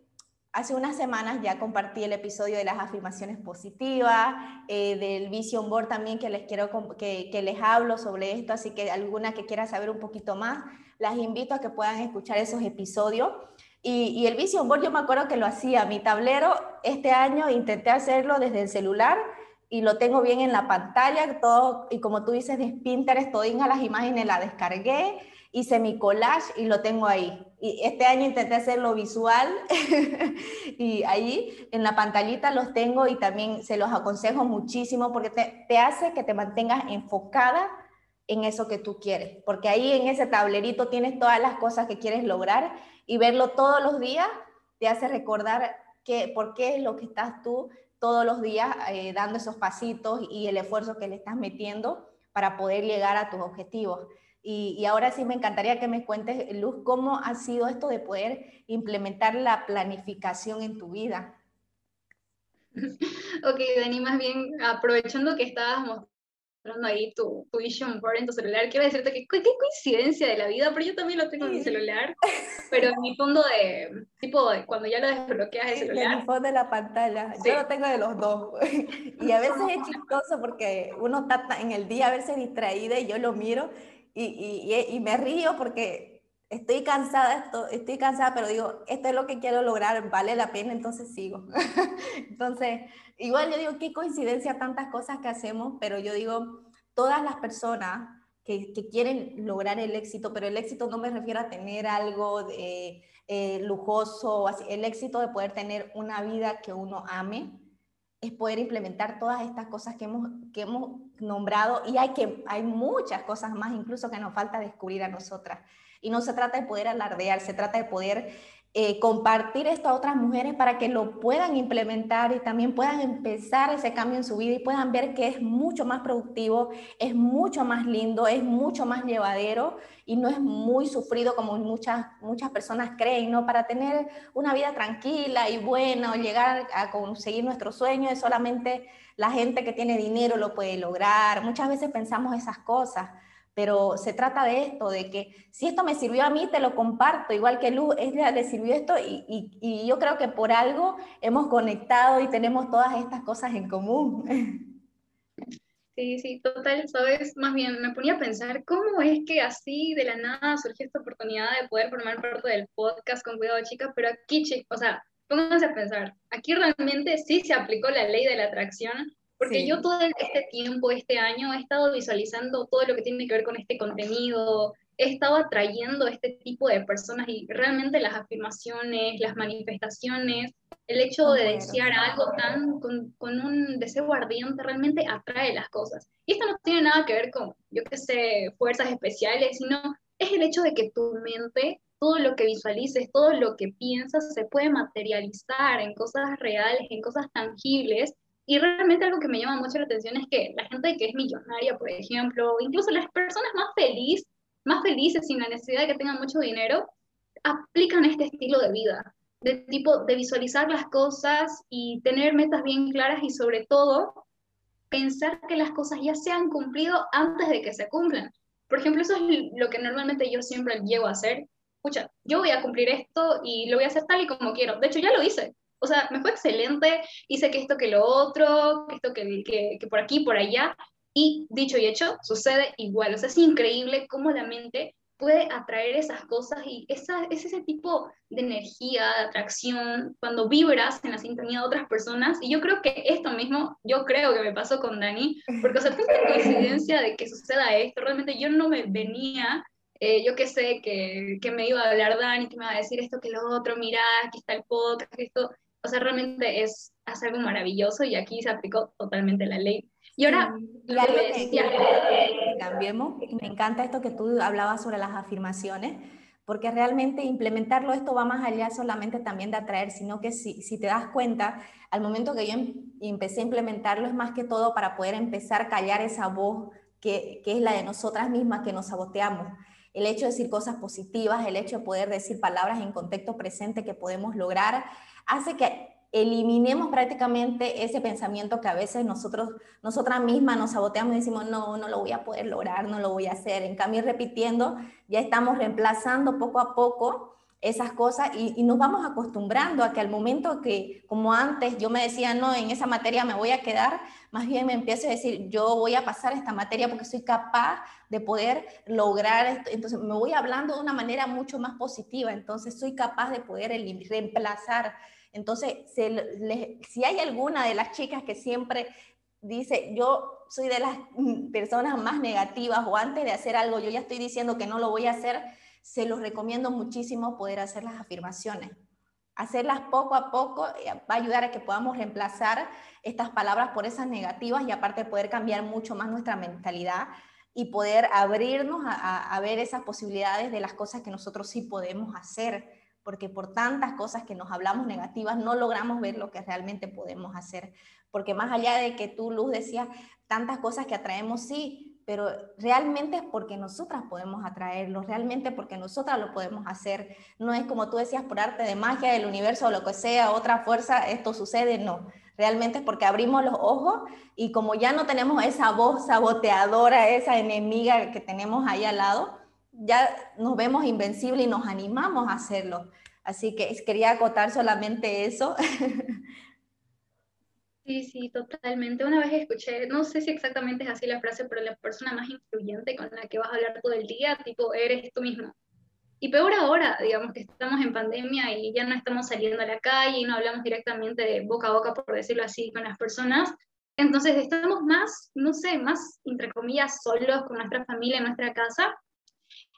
Hace unas semanas ya compartí el episodio de las afirmaciones positivas, eh, del Vision Board también que les quiero que, les hablo sobre esto, así que alguna que quiera saber un poquito más, las invito a que puedan escuchar esos episodios. Y, el Vision Board yo me acuerdo que lo hacía, mi tablero este año intenté hacerlo desde el celular y lo tengo bien en la pantalla, todo, y como tú dices de Pinterest, todas las imágenes las descargué, hice mi collage y lo tengo ahí. Y este año intenté hacerlo visual y ahí en la pantallita los tengo y también se los aconsejo muchísimo porque te, te, hace que te mantengas enfocada en eso que tú quieres, porque ahí en ese tablerito tienes todas las cosas que quieres lograr y verlo todos los días te hace recordar que, por qué es lo que estás tú todos los días eh, dando esos pasitos y el esfuerzo que le estás metiendo para poder llegar a tus objetivos. Y, ahora sí me encantaría que me cuentes, Luz, cómo ha sido esto de poder implementar la planificación en tu vida. Ok, Dani, más bien aprovechando que estabas mostrando ahí tu, tu vision board en tu celular, quiero decirte que qué coincidencia de la vida, pero yo también lo tengo en mi celular, pero en mi fondo de, tipo, cuando ya lo desbloqueas el celular. En mi fondo de la pantalla, yo lo tengo de los dos, y a veces es chistoso porque uno está en el día a veces distraída y yo lo miro y, y, y, me río porque estoy cansada, esto, estoy cansada, pero digo, esto es lo que quiero lograr, vale la pena, entonces sigo. entonces, igual yo digo, qué coincidencia tantas cosas que hacemos, pero yo digo, todas las personas que, que quieren lograr el éxito, pero el éxito no me refiero a tener algo de, eh, lujoso, así, el éxito de poder tener una vida que uno ame, es poder implementar todas estas cosas que hemos, que hemos nombrado y hay, que, hay muchas cosas más incluso que nos falta descubrir a nosotras. Y no se trata de poder alardear, se trata de poder eh, compartir esto a otras mujeres para que lo puedan implementar y también puedan empezar ese cambio en su vida y puedan ver que es mucho más productivo, es mucho más lindo, es mucho más llevadero y no es muy sufrido como muchas, muchas personas creen, ¿no? Para tener una vida tranquila y buena o llegar a conseguir nuestro sueño es solamente la gente que tiene dinero lo puede lograr. Muchas veces pensamos esas cosas pero se trata de esto, de que si esto me sirvió a mí, te lo comparto, igual que Luz, ella le sirvió esto y, yo creo que por algo hemos conectado y tenemos todas estas cosas en común. Sí, sí, total, sabes, más bien me ponía a pensar cómo es que así de la nada surgió esta oportunidad de poder formar parte del podcast con Cuidado Chica, pero aquí, o sea, pónganse a pensar, aquí realmente sí se aplicó la ley de la atracción porque yo todo este tiempo, este año, he estado visualizando todo lo que tiene que ver con este contenido, he estado atrayendo este tipo de personas y realmente las afirmaciones, las manifestaciones, el hecho de desear algo tan con, con, un deseo ardiente realmente atrae las cosas. Y esto no tiene nada que ver con, yo qué sé, fuerzas especiales, sino es el hecho de que tu mente, todo lo que visualices, todo lo que piensas, se puede materializar en cosas reales, en cosas tangibles, y realmente algo que me llama mucho la atención es que la gente que es millonaria, por ejemplo, incluso las personas más, feliz, más felices sin la necesidad de que tengan mucho dinero, aplican este estilo de vida. de tipo de visualizar las cosas y tener metas bien claras y sobre todo pensar que las cosas ya se han cumplido antes de que se cumplan. Por ejemplo, eso es lo que normalmente yo siempre llego a hacer. Escucha, yo voy a cumplir esto y lo voy a hacer tal y como quiero. De hecho, ya lo hice. O sea, me fue excelente, hice que esto, que lo otro, que esto, que, que, que por aquí, por allá. Y dicho y hecho, sucede igual. O sea, es increíble cómo la mente puede atraer esas cosas y esa, es ese tipo de energía, de atracción, cuando vibras en la sintonía de otras personas. Y yo creo que esto mismo, yo creo que me pasó con Dani, porque, o sea, tanta coincidencia de que suceda esto, realmente yo no me venía, eh, yo que sé, que, que, me iba a hablar Dani, que me iba a decir esto, que lo otro, mira, aquí está el podcast, esto, o sea, realmente es, es algo maravilloso y aquí se aplicó totalmente la ley. Y ahora, y algo que, cambiemos, me encanta esto que tú hablabas sobre las afirmaciones, porque realmente implementarlo esto va más allá solamente también de atraer, sino que si, si te das cuenta, al momento que yo em, empecé a implementarlo es más que todo para poder empezar a callar esa voz que, que es la de nosotras mismas que nos saboteamos. El hecho de decir cosas positivas, el hecho de poder decir palabras en contexto presente que podemos lograr, hace que eliminemos prácticamente ese pensamiento que a veces nosotros, nosotras mismas nos saboteamos y decimos, no, no lo voy a poder lograr, no lo voy a hacer. En cambio, repitiendo, ya estamos reemplazando poco a poco esas cosas y, nos vamos acostumbrando a que al momento que, como antes, yo me decía, no, en esa materia me voy a quedar, más bien me empiezo a decir, yo voy a pasar esta materia porque soy capaz de poder lograr esto. Entonces, me voy hablando de una manera mucho más positiva, entonces soy capaz de poder reemplazar entonces, si hay alguna de las chicas que siempre dice, yo soy de las mm, personas más negativas o antes de hacer algo, yo ya estoy diciendo que no lo voy a hacer, se los recomiendo muchísimo poder hacer las afirmaciones. Hacerlas poco a poco eh, va a ayudar a que podamos reemplazar estas palabras por esas negativas y aparte poder cambiar mucho más nuestra mentalidad y poder abrirnos a, a ver esas posibilidades de las cosas que nosotros sí podemos hacer porque por tantas cosas que nos hablamos negativas no logramos ver lo que realmente podemos hacer. Porque más allá de que tú, Luz, decías tantas cosas que atraemos, sí, pero realmente es porque nosotras podemos atraerlo, realmente porque nosotras lo podemos hacer. No es como tú decías, por arte de magia del universo o lo que sea, otra fuerza, esto sucede, no. Realmente es porque abrimos los ojos y como ya no tenemos esa voz saboteadora, esa enemiga que tenemos ahí al lado, ya nos vemos invencibles y nos animamos a hacerlo. Así que quería acotar solamente eso. Sí, sí, totalmente. Una vez escuché, no sé si exactamente es así la frase, pero la persona más influyente con la que vas a hablar todo el día, tipo, eres tú mismo. Y peor ahora, digamos que estamos en pandemia y ya no estamos saliendo a la calle y no hablamos directamente de boca a boca, por decirlo así, con las personas. Entonces estamos más, no sé, más, entre comillas, solos con nuestra familia en nuestra casa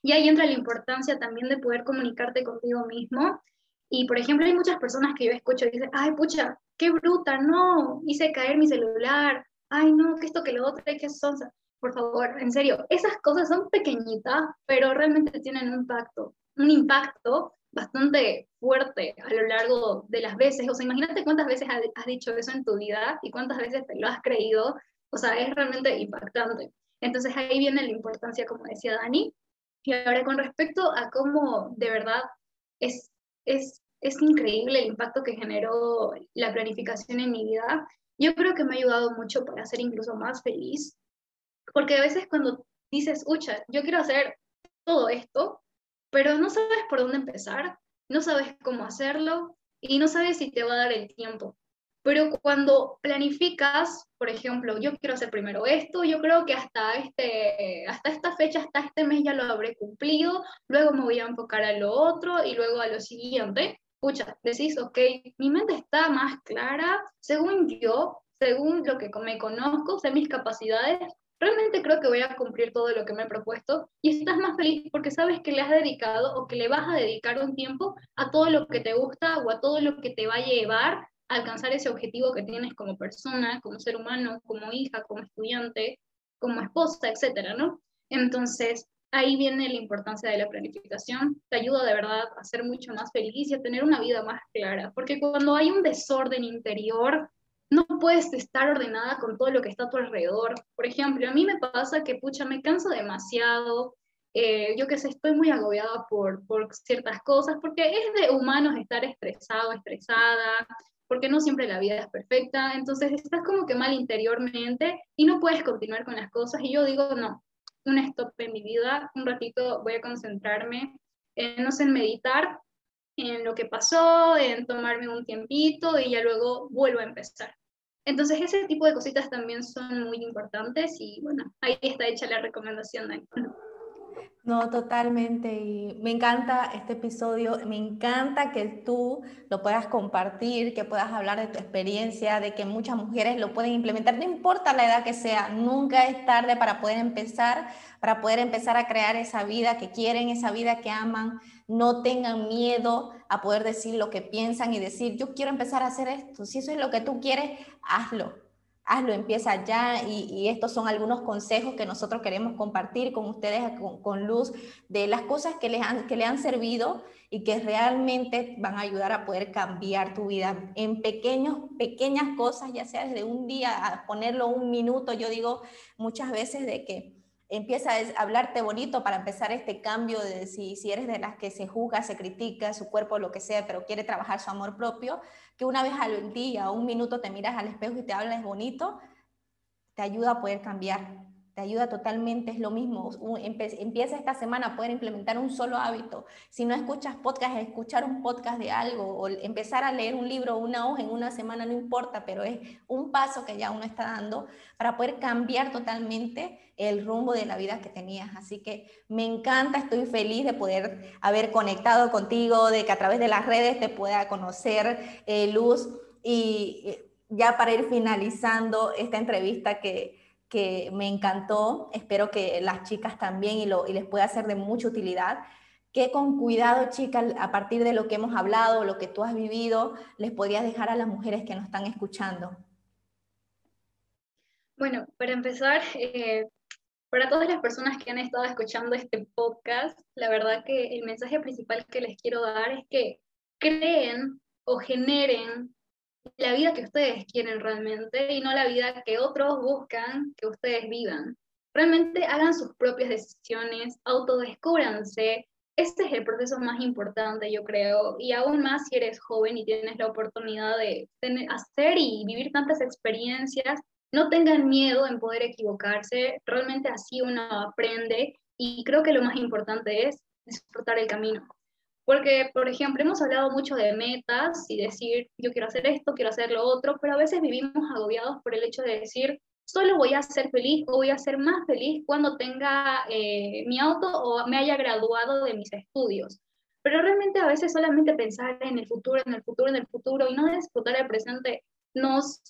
y ahí entra la importancia también de poder comunicarte contigo mismo. Y, por ejemplo, hay muchas personas que yo escucho y dicen, ay, pucha, qué bruta, no, hice caer mi celular, ay, no, que esto, que lo otro, que son... Por favor, en serio, esas cosas son pequeñitas, pero realmente tienen un impacto, un impacto bastante fuerte a lo largo de las veces. O sea, imagínate cuántas veces has dicho eso en tu vida y cuántas veces te lo has creído. O sea, es realmente impactante. Entonces ahí viene la importancia, como decía Dani, y ahora con respecto a cómo de verdad es, es, es increíble el impacto que generó la planificación en mi vida, yo creo que me ha ayudado mucho para ser incluso más feliz, porque a veces cuando dices, ucha, yo quiero hacer todo esto, pero no sabes por dónde empezar, no sabes cómo hacerlo y no sabes si te va a dar el tiempo. Pero cuando planificas, por ejemplo, yo quiero hacer primero esto, yo creo que hasta, este, hasta esta fecha, hasta este mes ya lo habré cumplido, luego me voy a enfocar a lo otro y luego a lo siguiente. Escucha, decís, ok, mi mente está más clara, según yo, según lo que me conozco, sé mis capacidades, realmente creo que voy a cumplir todo lo que me he propuesto y estás más feliz porque sabes que le has dedicado o que le vas a dedicar un tiempo a todo lo que te gusta o a todo lo que te va a llevar alcanzar ese objetivo que tienes como persona, como ser humano, como hija, como estudiante, como esposa, etcétera, ¿no? Entonces, ahí viene la importancia de la planificación, te ayuda de verdad a ser mucho más feliz y a tener una vida más clara, porque cuando hay un desorden interior, no puedes estar ordenada con todo lo que está a tu alrededor. Por ejemplo, a mí me pasa que, pucha, me canso demasiado, eh, yo que sé, estoy muy agobiada por, por ciertas cosas, porque es de humanos estar estresado, estresada, porque no siempre la vida es perfecta, entonces estás como que mal interiormente y no puedes continuar con las cosas. Y yo digo, no, un stop en mi vida, un ratito voy a concentrarme en, no sé, en meditar, en lo que pasó, en tomarme un tiempito y ya luego vuelvo a empezar. Entonces ese tipo de cositas también son muy importantes y bueno, ahí está hecha la recomendación. No, totalmente. Me encanta este episodio. Me encanta que tú lo puedas compartir, que puedas hablar de tu experiencia, de que muchas mujeres lo pueden implementar. No importa la edad que sea, nunca es tarde para poder empezar, para poder empezar a crear esa vida que quieren, esa vida que aman. No tengan miedo a poder decir lo que piensan y decir, yo quiero empezar a hacer esto. Si eso es lo que tú quieres, hazlo hazlo, empieza ya y, estos son algunos consejos que nosotros queremos compartir con ustedes, con, Luz, de las cosas que le, han, que le han servido y que realmente van a ayudar a poder cambiar tu vida en pequeños, pequeñas cosas, ya sea desde un día a ponerlo un minuto. Yo digo muchas veces de que empieza a hablarte bonito para empezar este cambio de si, si eres de las que se juzga, se critica su cuerpo, lo que sea, pero quiere trabajar su amor propio, que una vez al día, un minuto te miras al espejo y te hablas bonito, te ayuda a poder cambiar te ayuda totalmente, es lo mismo. Empieza esta semana a poder implementar un solo hábito. Si no escuchas podcast, escuchar un podcast de algo o empezar a leer un libro o una hoja en una semana, no importa, pero es un paso que ya uno está dando para poder cambiar totalmente el rumbo de la vida que tenías. Así que me encanta, estoy feliz de poder haber conectado contigo, de que a través de las redes te pueda conocer, eh, Luz. Y eh, ya para ir finalizando esta entrevista que que me encantó, espero que las chicas también y, lo, y les pueda ser de mucha utilidad, que con cuidado, chicas, a partir de lo que hemos hablado, lo que tú has vivido, les podrías dejar a las mujeres que nos están escuchando. Bueno, para empezar, eh, para todas las personas que han estado escuchando este podcast, la verdad que el mensaje principal que les quiero dar es que creen o generen la vida que ustedes quieren realmente y no la vida que otros buscan que ustedes vivan. Realmente hagan sus propias decisiones, autodescúbranse. Este es el proceso más importante, yo creo, y aún más si eres joven y tienes la oportunidad de hacer y vivir tantas experiencias, no tengan miedo en poder equivocarse, realmente así uno aprende y creo que lo más importante es disfrutar el camino. Porque, por ejemplo, hemos hablado mucho de metas y decir, yo quiero hacer esto, quiero hacer lo otro, pero a veces vivimos agobiados por el hecho de decir, solo voy a ser feliz o voy a ser más feliz cuando tenga eh, mi auto o me haya graduado de mis estudios. Pero realmente a veces solamente pensar en el futuro, en el futuro, en el futuro y no disfrutar el presente nos,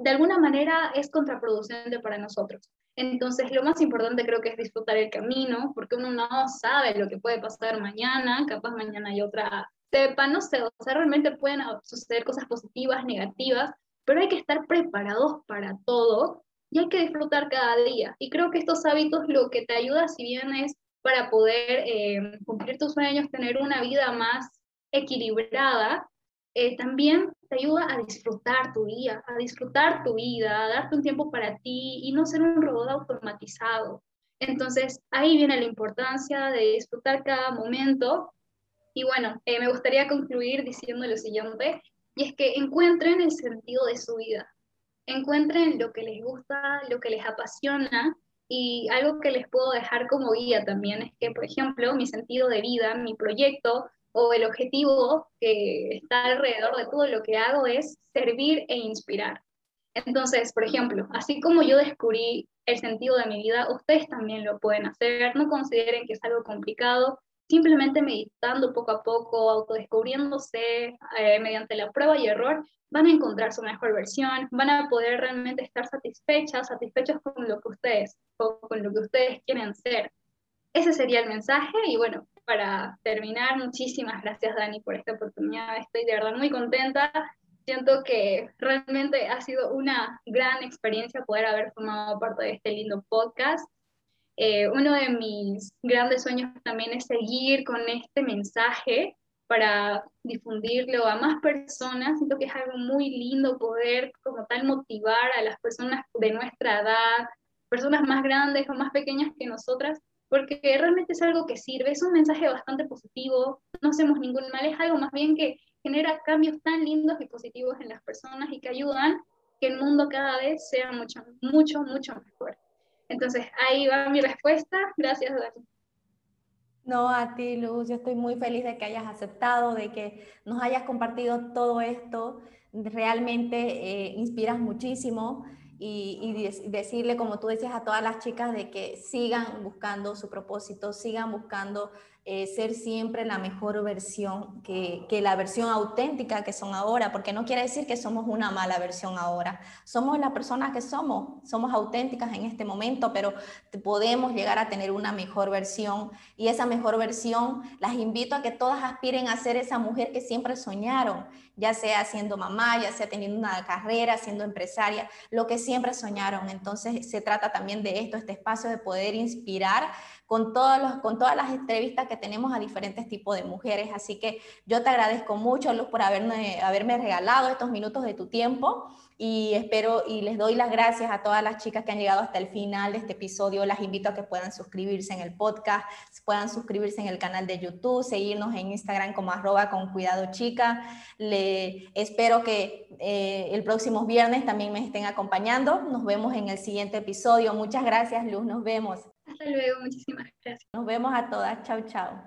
de alguna manera, es contraproducente para nosotros. Entonces, lo más importante creo que es disfrutar el camino, porque uno no sabe lo que puede pasar mañana, capaz mañana hay otra cepa, no sé, o sea, realmente pueden suceder cosas positivas, negativas, pero hay que estar preparados para todo y hay que disfrutar cada día. Y creo que estos hábitos lo que te ayuda, si bien es para poder eh, cumplir tus sueños, tener una vida más equilibrada, eh, también te ayuda a disfrutar tu día, a disfrutar tu vida, a darte un tiempo para ti y no ser un robot automatizado. Entonces, ahí viene la importancia de disfrutar cada momento. Y bueno, eh, me gustaría concluir diciendo lo siguiente, y es que encuentren el sentido de su vida, encuentren lo que les gusta, lo que les apasiona, y algo que les puedo dejar como guía también es que, por ejemplo, mi sentido de vida, mi proyecto, o el objetivo que está alrededor de todo lo que hago es servir e inspirar. Entonces, por ejemplo, así como yo descubrí el sentido de mi vida, ustedes también lo pueden hacer. No consideren que es algo complicado. Simplemente meditando poco a poco, autodescubriéndose eh, mediante la prueba y error, van a encontrar su mejor versión, van a poder realmente estar satisfechas, satisfechos con lo que ustedes, con lo que ustedes quieren ser. Ese sería el mensaje y bueno, para terminar, muchísimas gracias Dani por esta oportunidad. Estoy de verdad muy contenta. Siento que realmente ha sido una gran experiencia poder haber formado parte de este lindo podcast. Eh, uno de mis grandes sueños también es seguir con este mensaje para difundirlo a más personas. Siento que es algo muy lindo poder como tal motivar a las personas de nuestra edad, personas más grandes o más pequeñas que nosotras, porque realmente es algo que sirve, es un mensaje bastante positivo, no hacemos ningún mal, es algo más bien que genera cambios tan lindos y positivos en las personas y que ayudan que el mundo cada vez sea mucho, mucho, mucho mejor. Entonces, ahí va mi respuesta. Gracias, Dani. No, a ti, Luz, yo estoy muy feliz de que hayas aceptado, de que nos hayas compartido todo esto. Realmente eh, inspiras muchísimo y, decirle, como tú decías, a todas las chicas de que sigan buscando su propósito, sigan buscando eh, ser siempre la mejor versión, que, que, la versión auténtica que son ahora, porque no quiere decir que somos una mala versión ahora, somos las personas que somos, somos auténticas en este momento, pero podemos llegar a tener una mejor versión y esa mejor versión las invito a que todas aspiren a ser esa mujer que siempre soñaron, ya sea siendo mamá, ya sea teniendo una carrera, siendo empresaria, lo que siempre soñaron. Entonces se trata también de esto, este espacio de poder inspirar con, todos los, con todas las entrevistas que tenemos a diferentes tipos de mujeres. Así que yo te agradezco mucho, Luz, por haberme, haberme regalado estos minutos de tu tiempo y espero y les doy las gracias a todas las chicas que han llegado hasta el final de este episodio. Las invito a que puedan suscribirse en el podcast, puedan suscribirse en el canal de YouTube, seguirnos en Instagram como arroba con cuidado chica. Le, espero que eh, el próximo viernes también me estén acompañando. Nos vemos en el siguiente episodio. Muchas gracias, Luz. Nos vemos. Hasta luego, muchísimas gracias. Nos vemos a todas. Chao, chao.